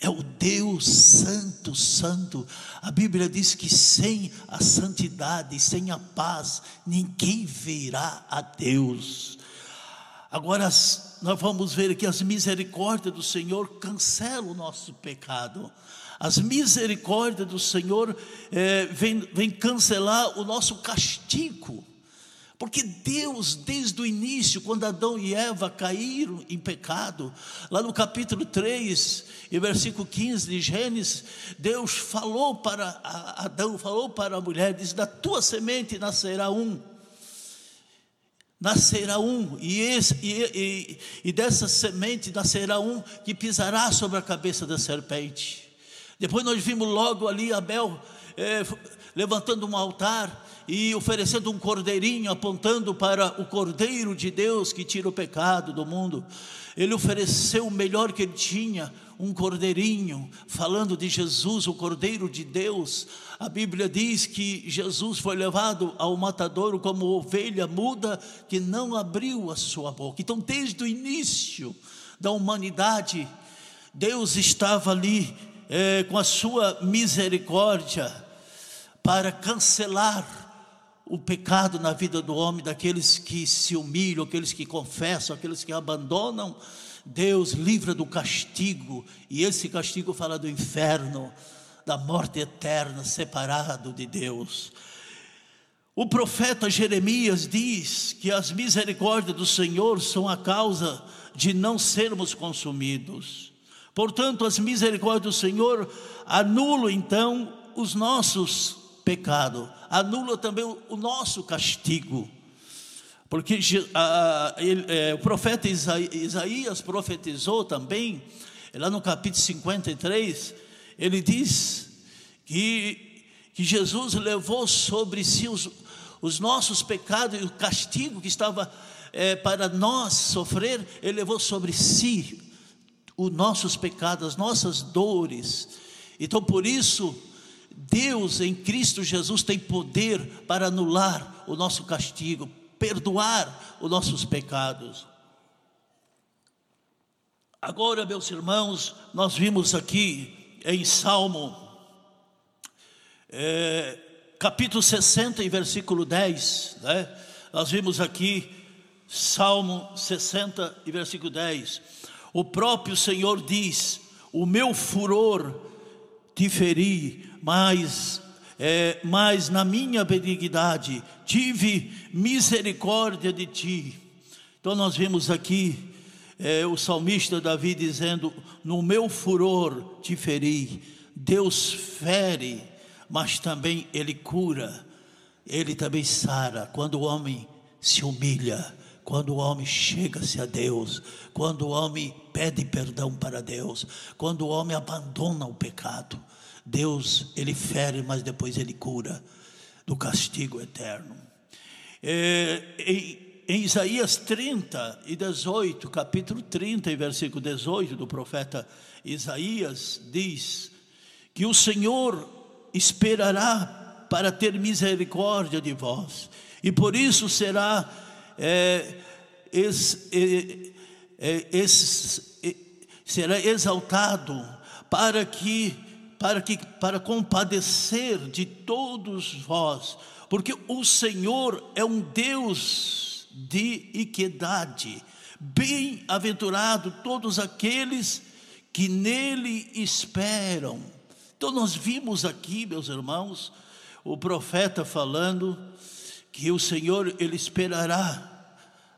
é o Deus Santo, Santo. A Bíblia diz que sem a santidade, sem a paz, ninguém verá a Deus. Agora, nós vamos ver que as misericórdias do Senhor cancelam o nosso pecado. As misericórdias do Senhor é, vem, vem cancelar o nosso castigo. Porque Deus, desde o início, quando Adão e Eva caíram em pecado, lá no capítulo 3, e versículo 15 de Gênesis, Deus falou para Adão, falou para a mulher, diz: Da tua semente nascerá um. Nascerá um, e, esse, e, e, e dessa semente nascerá um que pisará sobre a cabeça da serpente. Depois nós vimos logo ali Abel é, levantando um altar e oferecendo um cordeirinho, apontando para o Cordeiro de Deus que tira o pecado do mundo. Ele ofereceu o melhor que ele tinha, um cordeirinho, falando de Jesus, o Cordeiro de Deus. A Bíblia diz que Jesus foi levado ao matadouro como ovelha muda que não abriu a sua boca. Então, desde o início da humanidade, Deus estava ali é, com a sua misericórdia para cancelar o pecado na vida do homem, daqueles que se humilham, aqueles que confessam, aqueles que abandonam, Deus livra do castigo, e esse castigo fala do inferno, da morte eterna, separado de Deus. O profeta Jeremias diz que as misericórdias do Senhor são a causa de não sermos consumidos. Portanto, as misericórdias do Senhor anulam então os nossos pecados anula também o, nosso castigo. Porque a, ele, é, o profeta Isaías profetizou também, lá no capítulo 53, ele diz que, que Jesus levou sobre si os, os nossos pecados e o castigo que estava é, para nós sofrer, ele levou sobre si os nossos pecados, as nossas dores. Então, por isso, Deus em Cristo Jesus tem poder para anular o nosso castigo, perdoar os nossos pecados. Agora, meus irmãos, nós vimos aqui em Salmo, é, capítulo 60 e versículo 10, né? nós vimos aqui, Salmo 60 e versículo 10, o próprio Senhor diz: O meu furor te feri, mas, é, mas na minha benignidade tive misericórdia de ti. Então nós vemos aqui é, o salmista Davi dizendo: No meu furor te feri. Deus fere, mas também Ele cura, Ele também sara. Quando o homem se humilha, quando o homem chega-se a Deus, quando o homem pede perdão para Deus, quando o homem abandona o pecado, Deus, ele fere, mas depois ele cura do castigo eterno. É, em, em Isaías 30 e 18, capítulo 30 e versículo 18 do profeta Isaías, diz que o Senhor esperará para ter misericórdia de vós, e por isso será é, é, é, será exaltado para que para, que, para compadecer de todos vós, porque o Senhor é um Deus de equidade. Bem-aventurado todos aqueles que nele esperam. Então, nós vimos aqui, meus irmãos, o profeta falando que o Senhor, ele esperará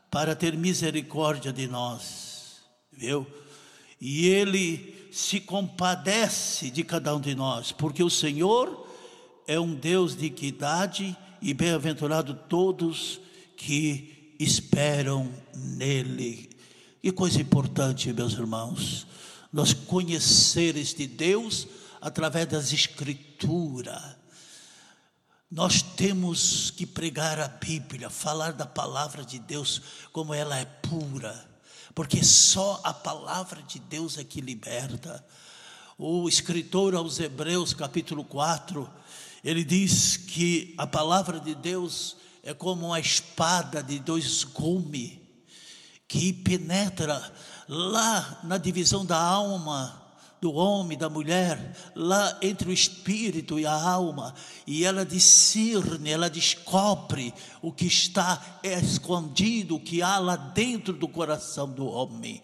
para ter misericórdia de nós, viu? E ele se compadece de cada um de nós, porque o Senhor é um Deus de equidade e bem-aventurado todos que esperam nele. Que coisa importante, meus irmãos, nós conhecer este Deus através das Escrituras. Nós temos que pregar a Bíblia, falar da palavra de Deus como ela é pura porque só a palavra de Deus é que liberta. O escritor aos Hebreus, capítulo 4, ele diz que a palavra de Deus é como uma espada de dois gumes que penetra lá na divisão da alma do homem, da mulher, lá entre o espírito e a alma, e ela discerne, ela descobre o que está escondido, o que há lá dentro do coração do homem.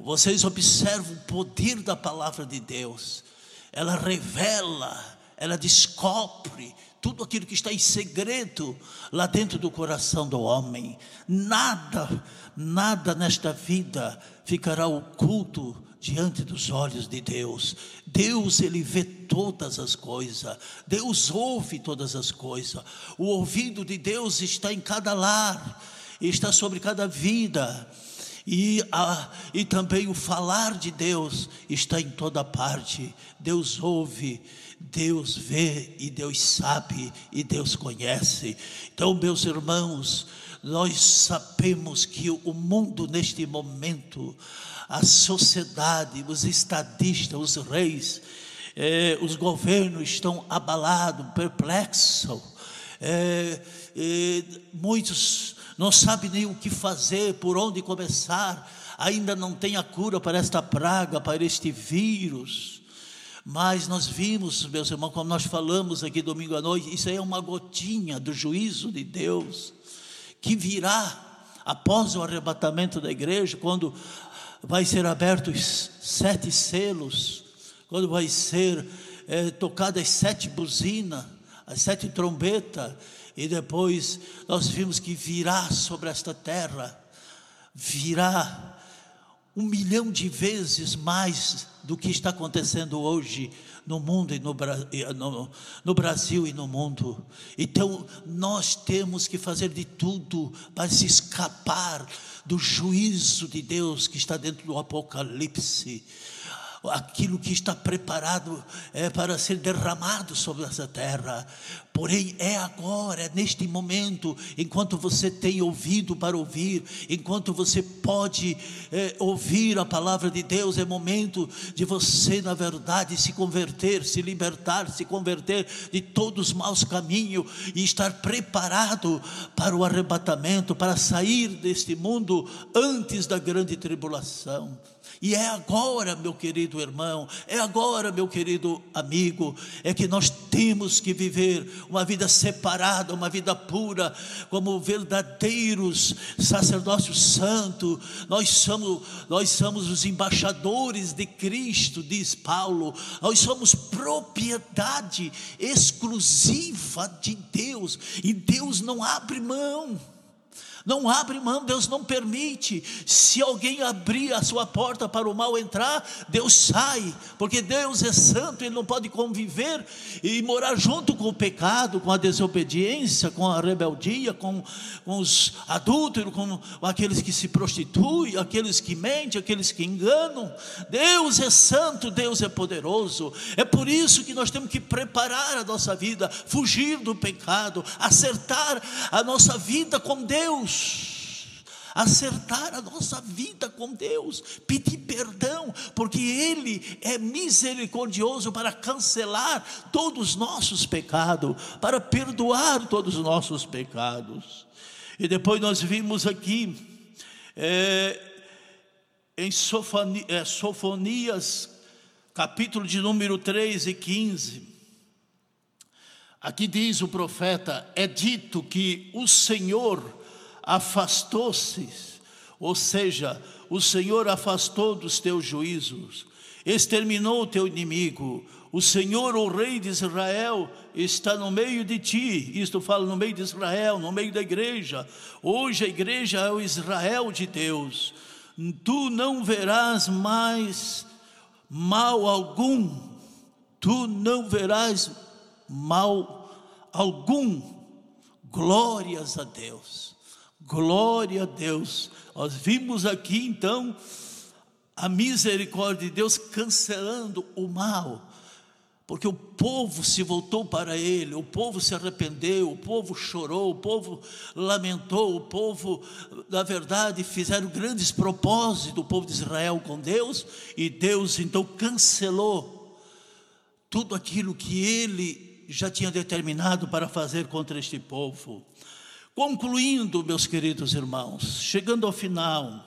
Vocês observam o poder da palavra de Deus. ela revela, ela descobre tudo aquilo que está em segredo lá dentro do coração do homem. Nada, nada nesta vida ficará oculto diante dos olhos de Deus. Deus, ele vê todas as coisas. Deus ouve todas as coisas. O ouvido de Deus está em cada lar, está sobre cada vida. E, a, e também o falar de Deus está em toda parte. Deus ouve, Deus vê e Deus sabe e Deus conhece. Então, meus irmãos, nós sabemos que o mundo neste momento, a sociedade, os estadistas, os reis, eh, os governos estão abalados, perplexos. Eh, eh, muitos não sabem nem o que fazer, por onde começar, ainda não tem a cura para esta praga, para este vírus. Mas nós vimos, meus irmãos, como nós falamos aqui domingo à noite, isso aí é uma gotinha do juízo de Deus que virá após o arrebatamento da igreja, quando vai ser abertos sete selos, quando vai ser é, tocadas as sete buzinas, as sete trombetas, e depois nós vimos que virá sobre esta terra, virá um milhão de vezes mais do que está acontecendo hoje no mundo e no, no, no, Brasil e no mundo. Então, nós temos que fazer de tudo para se escapar do juízo de Deus que está dentro do Apocalipse aquilo que está preparado é, para ser derramado sobre essa terra. Porém, é agora, é neste momento, enquanto você tem ouvido para ouvir, enquanto você pode é, ouvir a palavra de Deus, é momento de você, na verdade, se converter, se libertar, se converter de todos os maus caminhos e estar preparado para o arrebatamento, para sair deste mundo antes da grande tribulação. E é agora, meu querido irmão, é agora, meu querido amigo, é que nós temos que viver uma vida separada, uma vida pura, como verdadeiros sacerdócios santo. Nós somos, nós somos os embaixadores de Cristo, diz Paulo. Nós somos propriedade exclusiva de Deus, e Deus não abre mão. Não abre mão, Deus não permite. Se alguém abrir a sua porta para o mal entrar, Deus sai, porque Deus é santo, Ele não pode conviver e morar junto com o pecado, com a desobediência, com a rebeldia, com, com os adúlteros, com aqueles que se prostituem, aqueles que mentem, aqueles que enganam. Deus é santo, Deus é poderoso. É por isso que nós temos que preparar a nossa vida, fugir do pecado, acertar a nossa vida com Deus acertar a nossa vida com Deus, pedir perdão, porque Ele é misericordioso para cancelar todos os nossos pecados, para perdoar todos os nossos pecados. E depois nós vimos aqui, é, em é, Sofonias, capítulo de número 3 e 15, aqui diz o profeta: é dito que o Senhor afastou-se, ou seja, o Senhor afastou dos teus juízos, exterminou o teu inimigo. O Senhor, o Rei de Israel, está no meio de ti. Isto fala no meio de Israel, no meio da igreja. Hoje a igreja é o Israel de Deus. Tu não verás mais mal algum. Tu não verás mal algum. Glórias a Deus. Glória a Deus. Nós vimos aqui então a misericórdia de Deus cancelando o mal, porque o povo se voltou para ele, o povo se arrependeu, o povo chorou, o povo lamentou, o povo, na verdade, fizeram grandes propósitos, o povo de Israel com Deus, e Deus então cancelou tudo aquilo que ele já tinha determinado para fazer contra este povo. Concluindo, meus queridos irmãos, chegando ao final,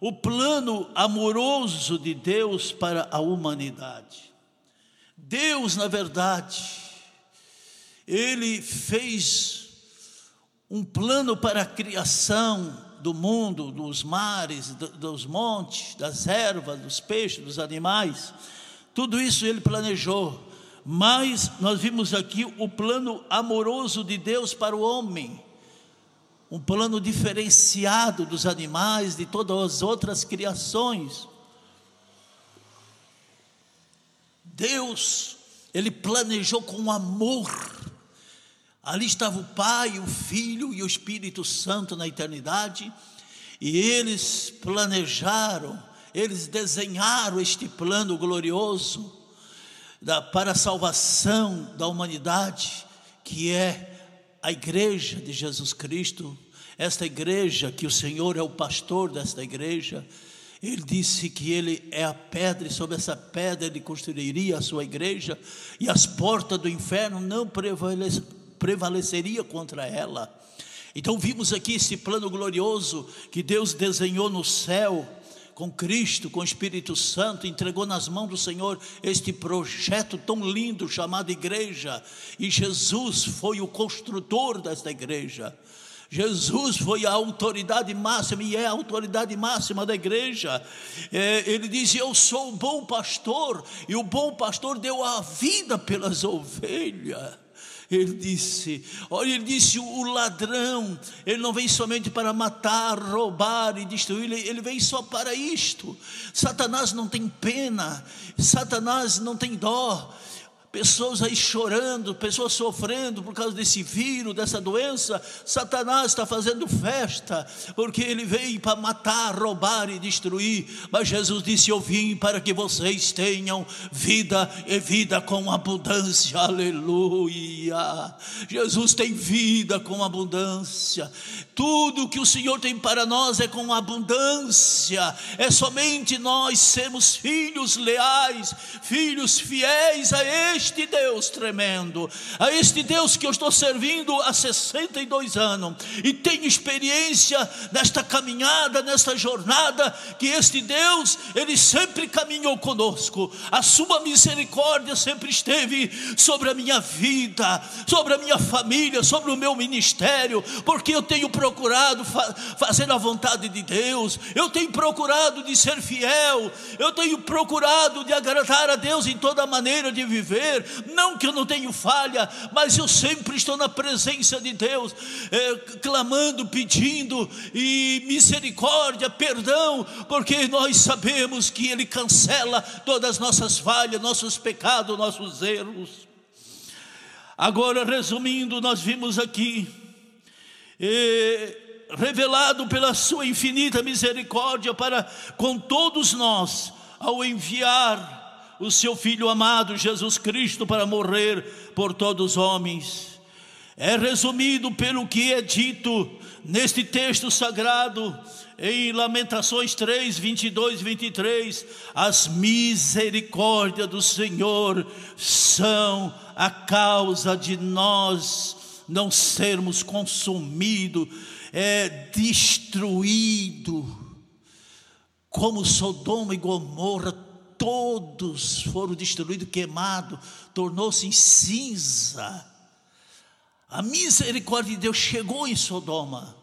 o plano amoroso de Deus para a humanidade. Deus, na verdade, Ele fez um plano para a criação do mundo, dos mares, dos montes, das ervas, dos peixes, dos animais. Tudo isso ele planejou. Mas nós vimos aqui o plano amoroso de Deus para o homem. Um plano diferenciado dos animais, de todas as outras criações. Deus, ele planejou com amor. Ali estava o Pai, o Filho e o Espírito Santo na eternidade, e eles planejaram, eles desenharam este plano glorioso da, para a salvação da humanidade, que é a igreja de Jesus Cristo, esta igreja que o Senhor é o pastor desta igreja, ele disse que ele é a pedra, e sobre essa pedra ele construiria a sua igreja, e as portas do inferno não prevaleceria contra ela. Então vimos aqui esse plano glorioso que Deus desenhou no céu, com Cristo, com o Espírito Santo, entregou nas mãos do Senhor este projeto tão lindo chamado igreja, e Jesus foi o construtor desta igreja. Jesus foi a autoridade máxima e é a autoridade máxima da igreja. É, ele diz: Eu sou o bom pastor, e o bom pastor deu a vida pelas ovelhas. Ele disse: Olha, ele disse: o ladrão, ele não vem somente para matar, roubar e destruir, ele, ele vem só para isto. Satanás não tem pena, Satanás não tem dó, pessoas aí chorando, pessoas sofrendo por causa desse vírus, dessa doença. Satanás está fazendo festa, porque ele veio para matar, roubar e destruir. Mas Jesus disse: Eu vim para que vocês tenham vida e vida com abundância. Aleluia. Jesus tem vida com abundância. Tudo que o Senhor tem para nós é com abundância. É somente nós sermos filhos leais, filhos fiéis a este este Deus tremendo, a este Deus que eu estou servindo há 62 anos e tenho experiência nesta caminhada, nesta jornada, que este Deus, ele sempre caminhou conosco, a sua misericórdia sempre esteve sobre a minha vida, sobre a minha família, sobre o meu ministério, porque eu tenho procurado fa fazer a vontade de Deus, eu tenho procurado de ser fiel, eu tenho procurado de agradar a Deus em toda maneira de viver não que eu não tenho falha, mas eu sempre estou na presença de Deus, é, clamando, pedindo e misericórdia, perdão, porque nós sabemos que Ele cancela todas as nossas falhas, nossos pecados, nossos erros. Agora, resumindo, nós vimos aqui, é, revelado pela Sua infinita misericórdia para com todos nós, ao enviar o seu Filho amado Jesus Cristo para morrer por todos os homens. É resumido pelo que é dito neste texto sagrado, em Lamentações 3, 22 e 23, as misericórdias do Senhor são a causa de nós não sermos consumidos, é destruído, como Sodoma e Gomorra todos foram destruídos, queimados, tornou-se em cinza. A misericórdia de Deus chegou em Sodoma,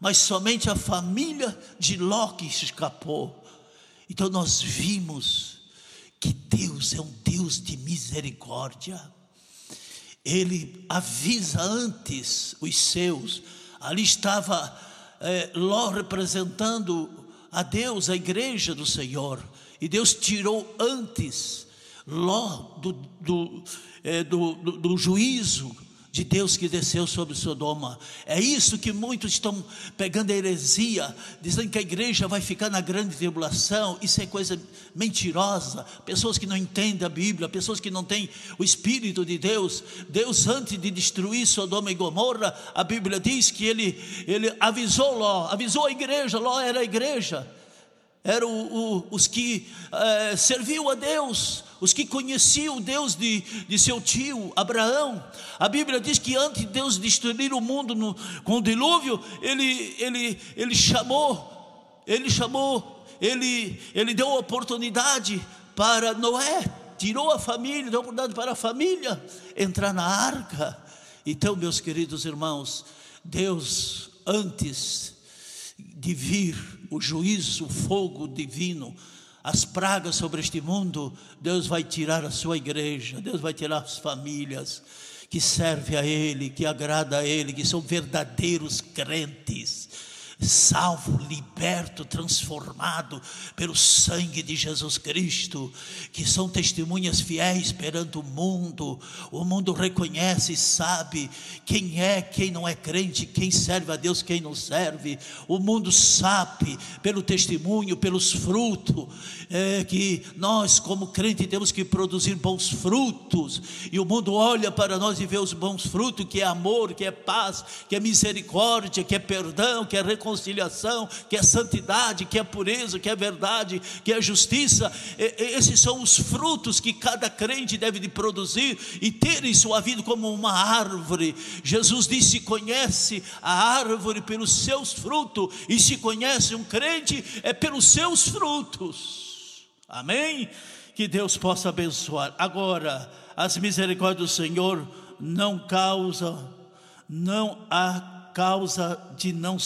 mas somente a família de Ló que escapou. Então nós vimos que Deus é um Deus de misericórdia. Ele avisa antes os seus. Ali estava é, Ló representando a Deus, a igreja do Senhor. E Deus tirou antes Ló do, do, é, do, do, do juízo de Deus que desceu sobre Sodoma. É isso que muitos estão pegando a heresia, dizendo que a igreja vai ficar na grande tribulação. Isso é coisa mentirosa. Pessoas que não entendem a Bíblia, pessoas que não têm o Espírito de Deus. Deus, antes de destruir Sodoma e Gomorra, a Bíblia diz que ele, ele avisou Ló, avisou a igreja, Ló era a igreja eram os que é, serviam a Deus, os que conheciam o Deus de, de seu tio Abraão. A Bíblia diz que antes de Deus destruir o mundo no, com o dilúvio, ele, ele, ele chamou, ele chamou, ele, ele deu oportunidade para Noé, tirou a família, deu oportunidade para a família entrar na arca. Então, meus queridos irmãos, Deus antes de vir o juízo, o fogo divino, as pragas sobre este mundo, Deus vai tirar a sua igreja, Deus vai tirar as famílias que servem a Ele, que agrada a Ele, que são verdadeiros crentes salvo, liberto, transformado pelo sangue de Jesus Cristo, que são testemunhas fiéis perante o mundo. O mundo reconhece e sabe quem é, quem não é crente, quem serve a Deus, quem não serve. O mundo sabe pelo testemunho, pelos frutos, é, que nós, como crente, temos que produzir bons frutos. E o mundo olha para nós e vê os bons frutos, que é amor, que é paz, que é misericórdia, que é perdão, que é reconciliação reconciliação, que é santidade, que é pureza, que é verdade, que é justiça. esses são os frutos que cada crente deve de produzir e ter em sua vida como uma árvore. Jesus disse: conhece a árvore pelos seus frutos, e se conhece um crente é pelos seus frutos. Amém? Que Deus possa abençoar. Agora, as misericórdias do Senhor não causam, não há causa de não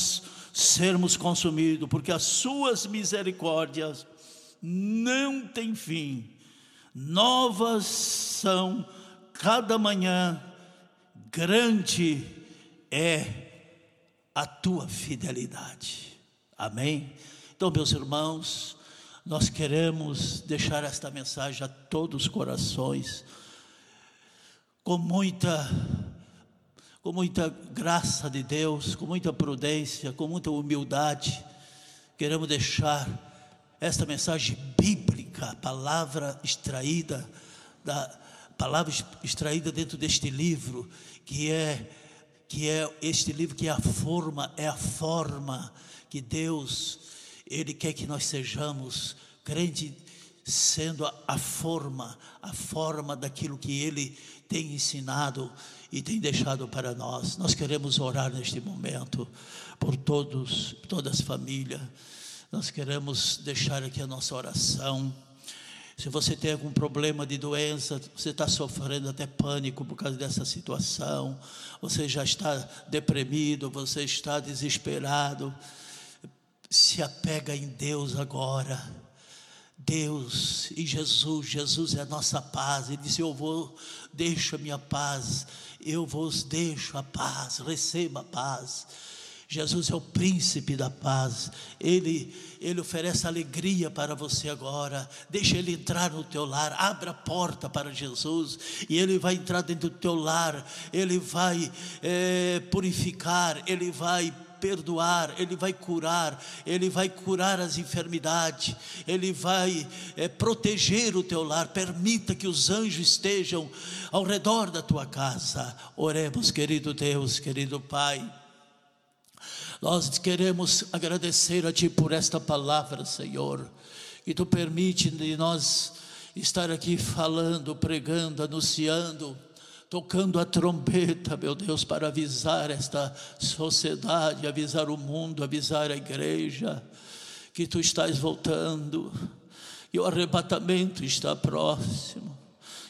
sermos consumidos, porque as suas misericórdias não têm fim, novas são cada manhã, grande é a tua fidelidade. Amém? Então, meus irmãos, nós queremos deixar esta mensagem a todos os corações, com muita com muita graça de Deus, com muita prudência, com muita humildade, queremos deixar esta mensagem bíblica, palavra extraída da palavra extraída dentro deste livro, que é que é este livro que é a forma, é a forma que Deus ele quer que nós sejamos crente sendo a, a forma, a forma daquilo que ele tem ensinado e tem deixado para nós. Nós queremos orar neste momento por todos, todas as famílias. Nós queremos deixar aqui a nossa oração. Se você tem algum problema de doença, você está sofrendo até pânico por causa dessa situação, você já está deprimido, você está desesperado, se apega em Deus agora. Deus e Jesus, Jesus é a nossa paz. Ele disse: Eu vou, deixo a minha paz, eu vos deixo a paz, receba a paz. Jesus é o príncipe da paz. Ele ele oferece alegria para você agora. Deixa ele entrar no teu lar. Abra a porta para Jesus e ele vai entrar dentro do teu lar. Ele vai é, purificar. Ele vai perdoar, Ele vai curar, Ele vai curar as enfermidades, Ele vai é, proteger o teu lar. Permita que os anjos estejam ao redor da tua casa. Oremos, querido Deus, querido Pai. Nós queremos agradecer a Ti por esta palavra, Senhor, que Tu permite de nós estar aqui falando, pregando, anunciando tocando a trombeta, meu Deus, para avisar esta sociedade, avisar o mundo, avisar a igreja que tu estás voltando, e o arrebatamento está próximo,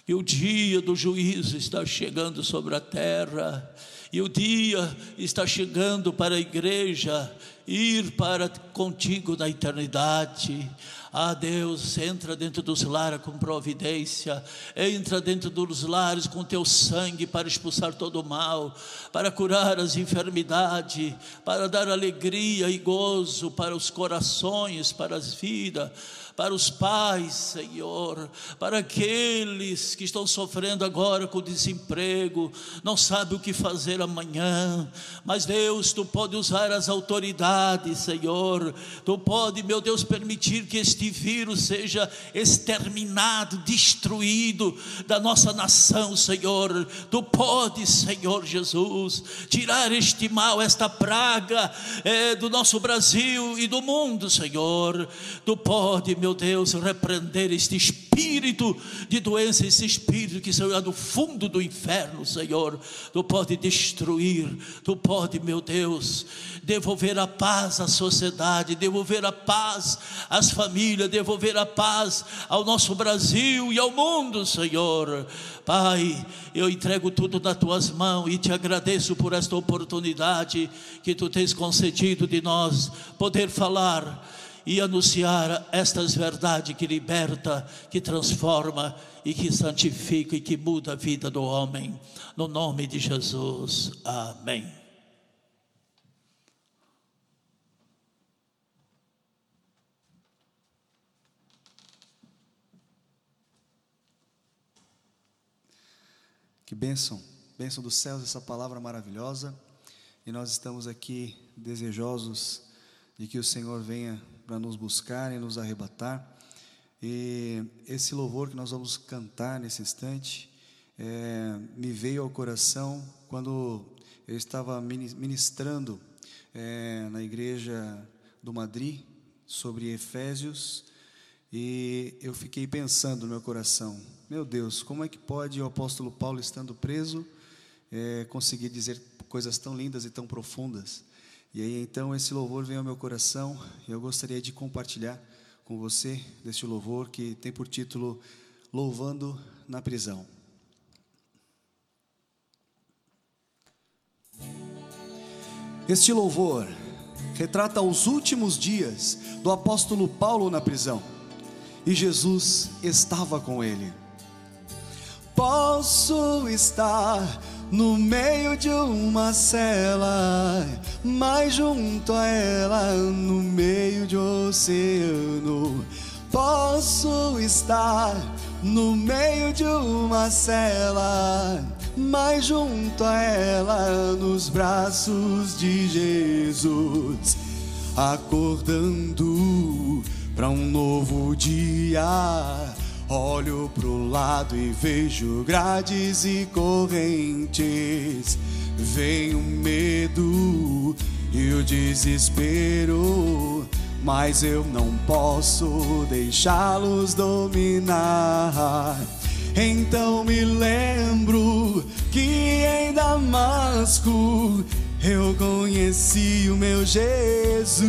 e o dia do juízo está chegando sobre a terra, e o dia está chegando para a igreja ir para contigo na eternidade. Ah, Deus, entra dentro dos lares com providência, entra dentro dos lares com teu sangue para expulsar todo o mal, para curar as enfermidades, para dar alegria e gozo para os corações, para as vidas para os pais, Senhor, para aqueles que estão sofrendo agora com desemprego, não sabe o que fazer amanhã, mas Deus, tu pode usar as autoridades, Senhor, tu pode, meu Deus, permitir que este vírus seja exterminado, destruído da nossa nação, Senhor. Tu pode, Senhor Jesus, tirar este mal, esta praga é, do nosso Brasil e do mundo, Senhor. Tu pode, meu meu Deus, repreender este espírito de doença, esse espírito que saiu do fundo do inferno, Senhor. Tu pode destruir, tu pode, meu Deus, devolver a paz à sociedade, devolver a paz às famílias, devolver a paz ao nosso Brasil e ao mundo, Senhor. Pai, eu entrego tudo nas tuas mãos e te agradeço por esta oportunidade que tu tens concedido de nós poder falar e anunciar estas verdades que liberta, que transforma e que santifica e que muda a vida do homem. No nome de Jesus. Amém. Que bênção, bênção dos céus, essa palavra maravilhosa. E nós estamos aqui desejosos de que o Senhor venha para nos buscar e nos arrebatar. E esse louvor que nós vamos cantar nesse instante é, me veio ao coração quando eu estava ministrando é, na igreja do Madrid sobre Efésios e eu fiquei pensando no meu coração: meu Deus, como é que pode o apóstolo Paulo, estando preso, é, conseguir dizer coisas tão lindas e tão profundas? E aí então esse louvor veio ao meu coração e eu gostaria de compartilhar com você deste louvor que tem por título Louvando na Prisão. Este louvor retrata os últimos dias do apóstolo Paulo na prisão e Jesus estava com ele. Posso estar no meio de uma cela, mais junto a ela, no meio de oceano. Posso estar no meio de uma cela, mais junto a ela, nos braços de Jesus, acordando para um novo dia Olho pro lado e vejo grades e correntes. Vem o medo e o desespero, mas eu não posso deixá-los dominar. Então me lembro que em Damasco eu conheci o meu Jesus.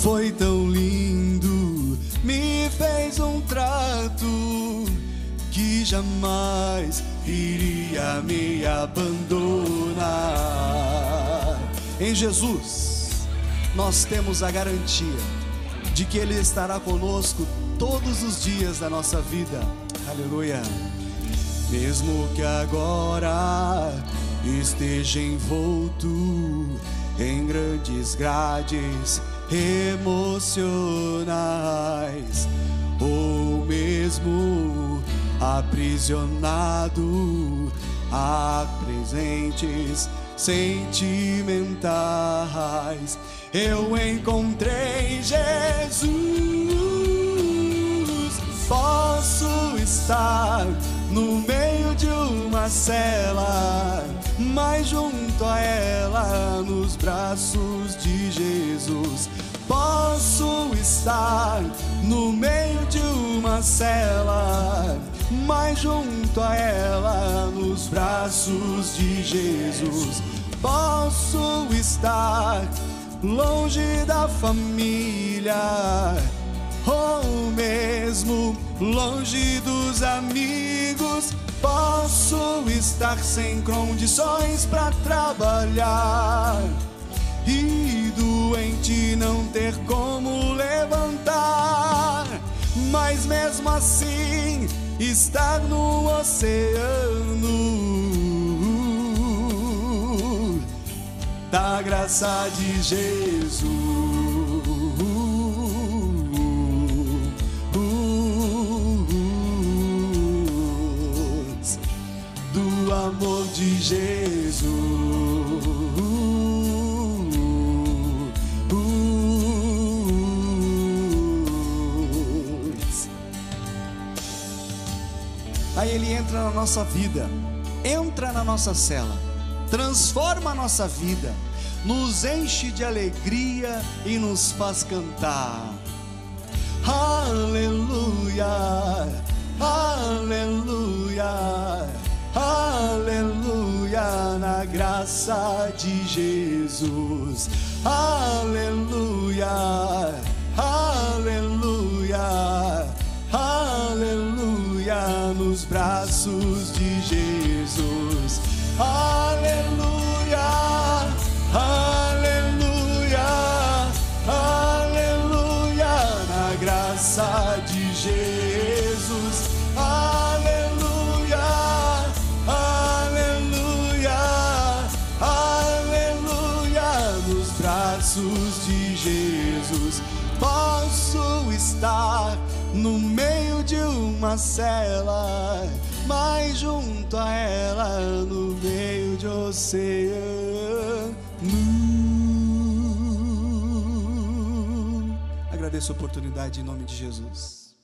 Foi tão lindo me fez um trato que jamais iria me abandonar. Em Jesus, nós temos a garantia de que Ele estará conosco todos os dias da nossa vida. Aleluia. Mesmo que agora esteja envolto em grandes grades emocionais, ou mesmo aprisionado a presentes sentimentais. Eu encontrei Jesus. Posso estar no meio de uma cela, mas junto a ela, nos braços de Jesus. Posso estar no meio de uma cela, mas junto a ela, nos braços de Jesus. Posso estar longe da família, ou mesmo longe dos amigos. Posso estar sem condições para trabalhar e doente não ter como levantar, mas mesmo assim estar no oceano da graça de Jesus. Amor de Jesus. Aí ele entra na nossa vida, entra na nossa cela, transforma a nossa vida, nos enche de alegria e nos faz cantar. Aleluia, aleluia, aleluia, na graça de Jesus. Aleluia, de Jesus. Aleluia, aleluia, aleluia, na graça de Jesus. Aleluia, aleluia, aleluia, nos braços de Jesus. Posso estar no meio de uma cela mas junto a ela, no meio de oceano. Agradeço a oportunidade em nome de Jesus.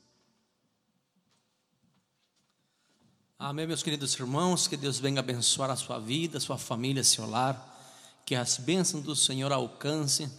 Amém, meus queridos irmãos, que Deus venha abençoar a sua vida, a sua família, seu lar, que as bênçãos do Senhor alcancem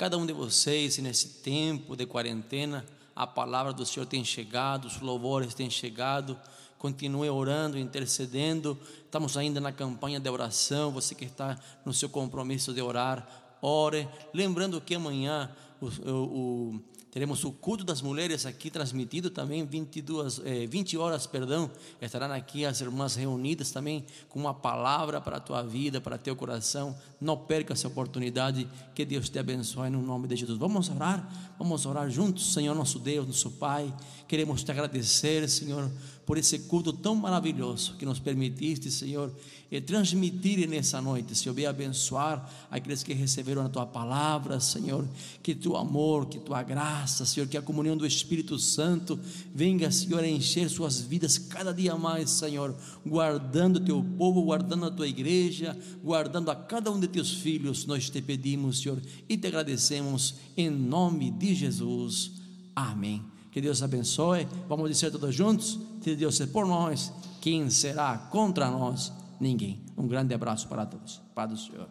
cada um de vocês e nesse tempo de quarentena, a palavra do Senhor tem chegado, os louvores têm chegado, continue orando, intercedendo, estamos ainda na campanha de oração, você que está no seu compromisso de orar, ore, lembrando que amanhã o, o, Teremos o culto das mulheres aqui transmitido também, 22, eh, 20 horas, perdão. Estarão aqui as irmãs reunidas também com uma palavra para a tua vida, para teu coração. Não perca essa oportunidade. Que Deus te abençoe no nome de Jesus. Vamos orar, vamos orar juntos, Senhor nosso Deus, nosso Pai. Queremos te agradecer, Senhor, por esse culto tão maravilhoso que nos permitiste, Senhor e transmitir nessa noite, Senhor, e abençoar aqueles que receberam a tua palavra, Senhor, que teu amor, que tua graça, Senhor, que a comunhão do Espírito Santo venha, Senhor, a encher suas vidas cada dia mais, Senhor, guardando teu povo, guardando a tua igreja, guardando a cada um de teus filhos, nós te pedimos, Senhor, e te agradecemos em nome de Jesus. Amém. Que Deus abençoe. Vamos dizer todos juntos: se Deus é por nós, quem será contra nós? ninguém. Um grande abraço para todos. Paz do Senhor.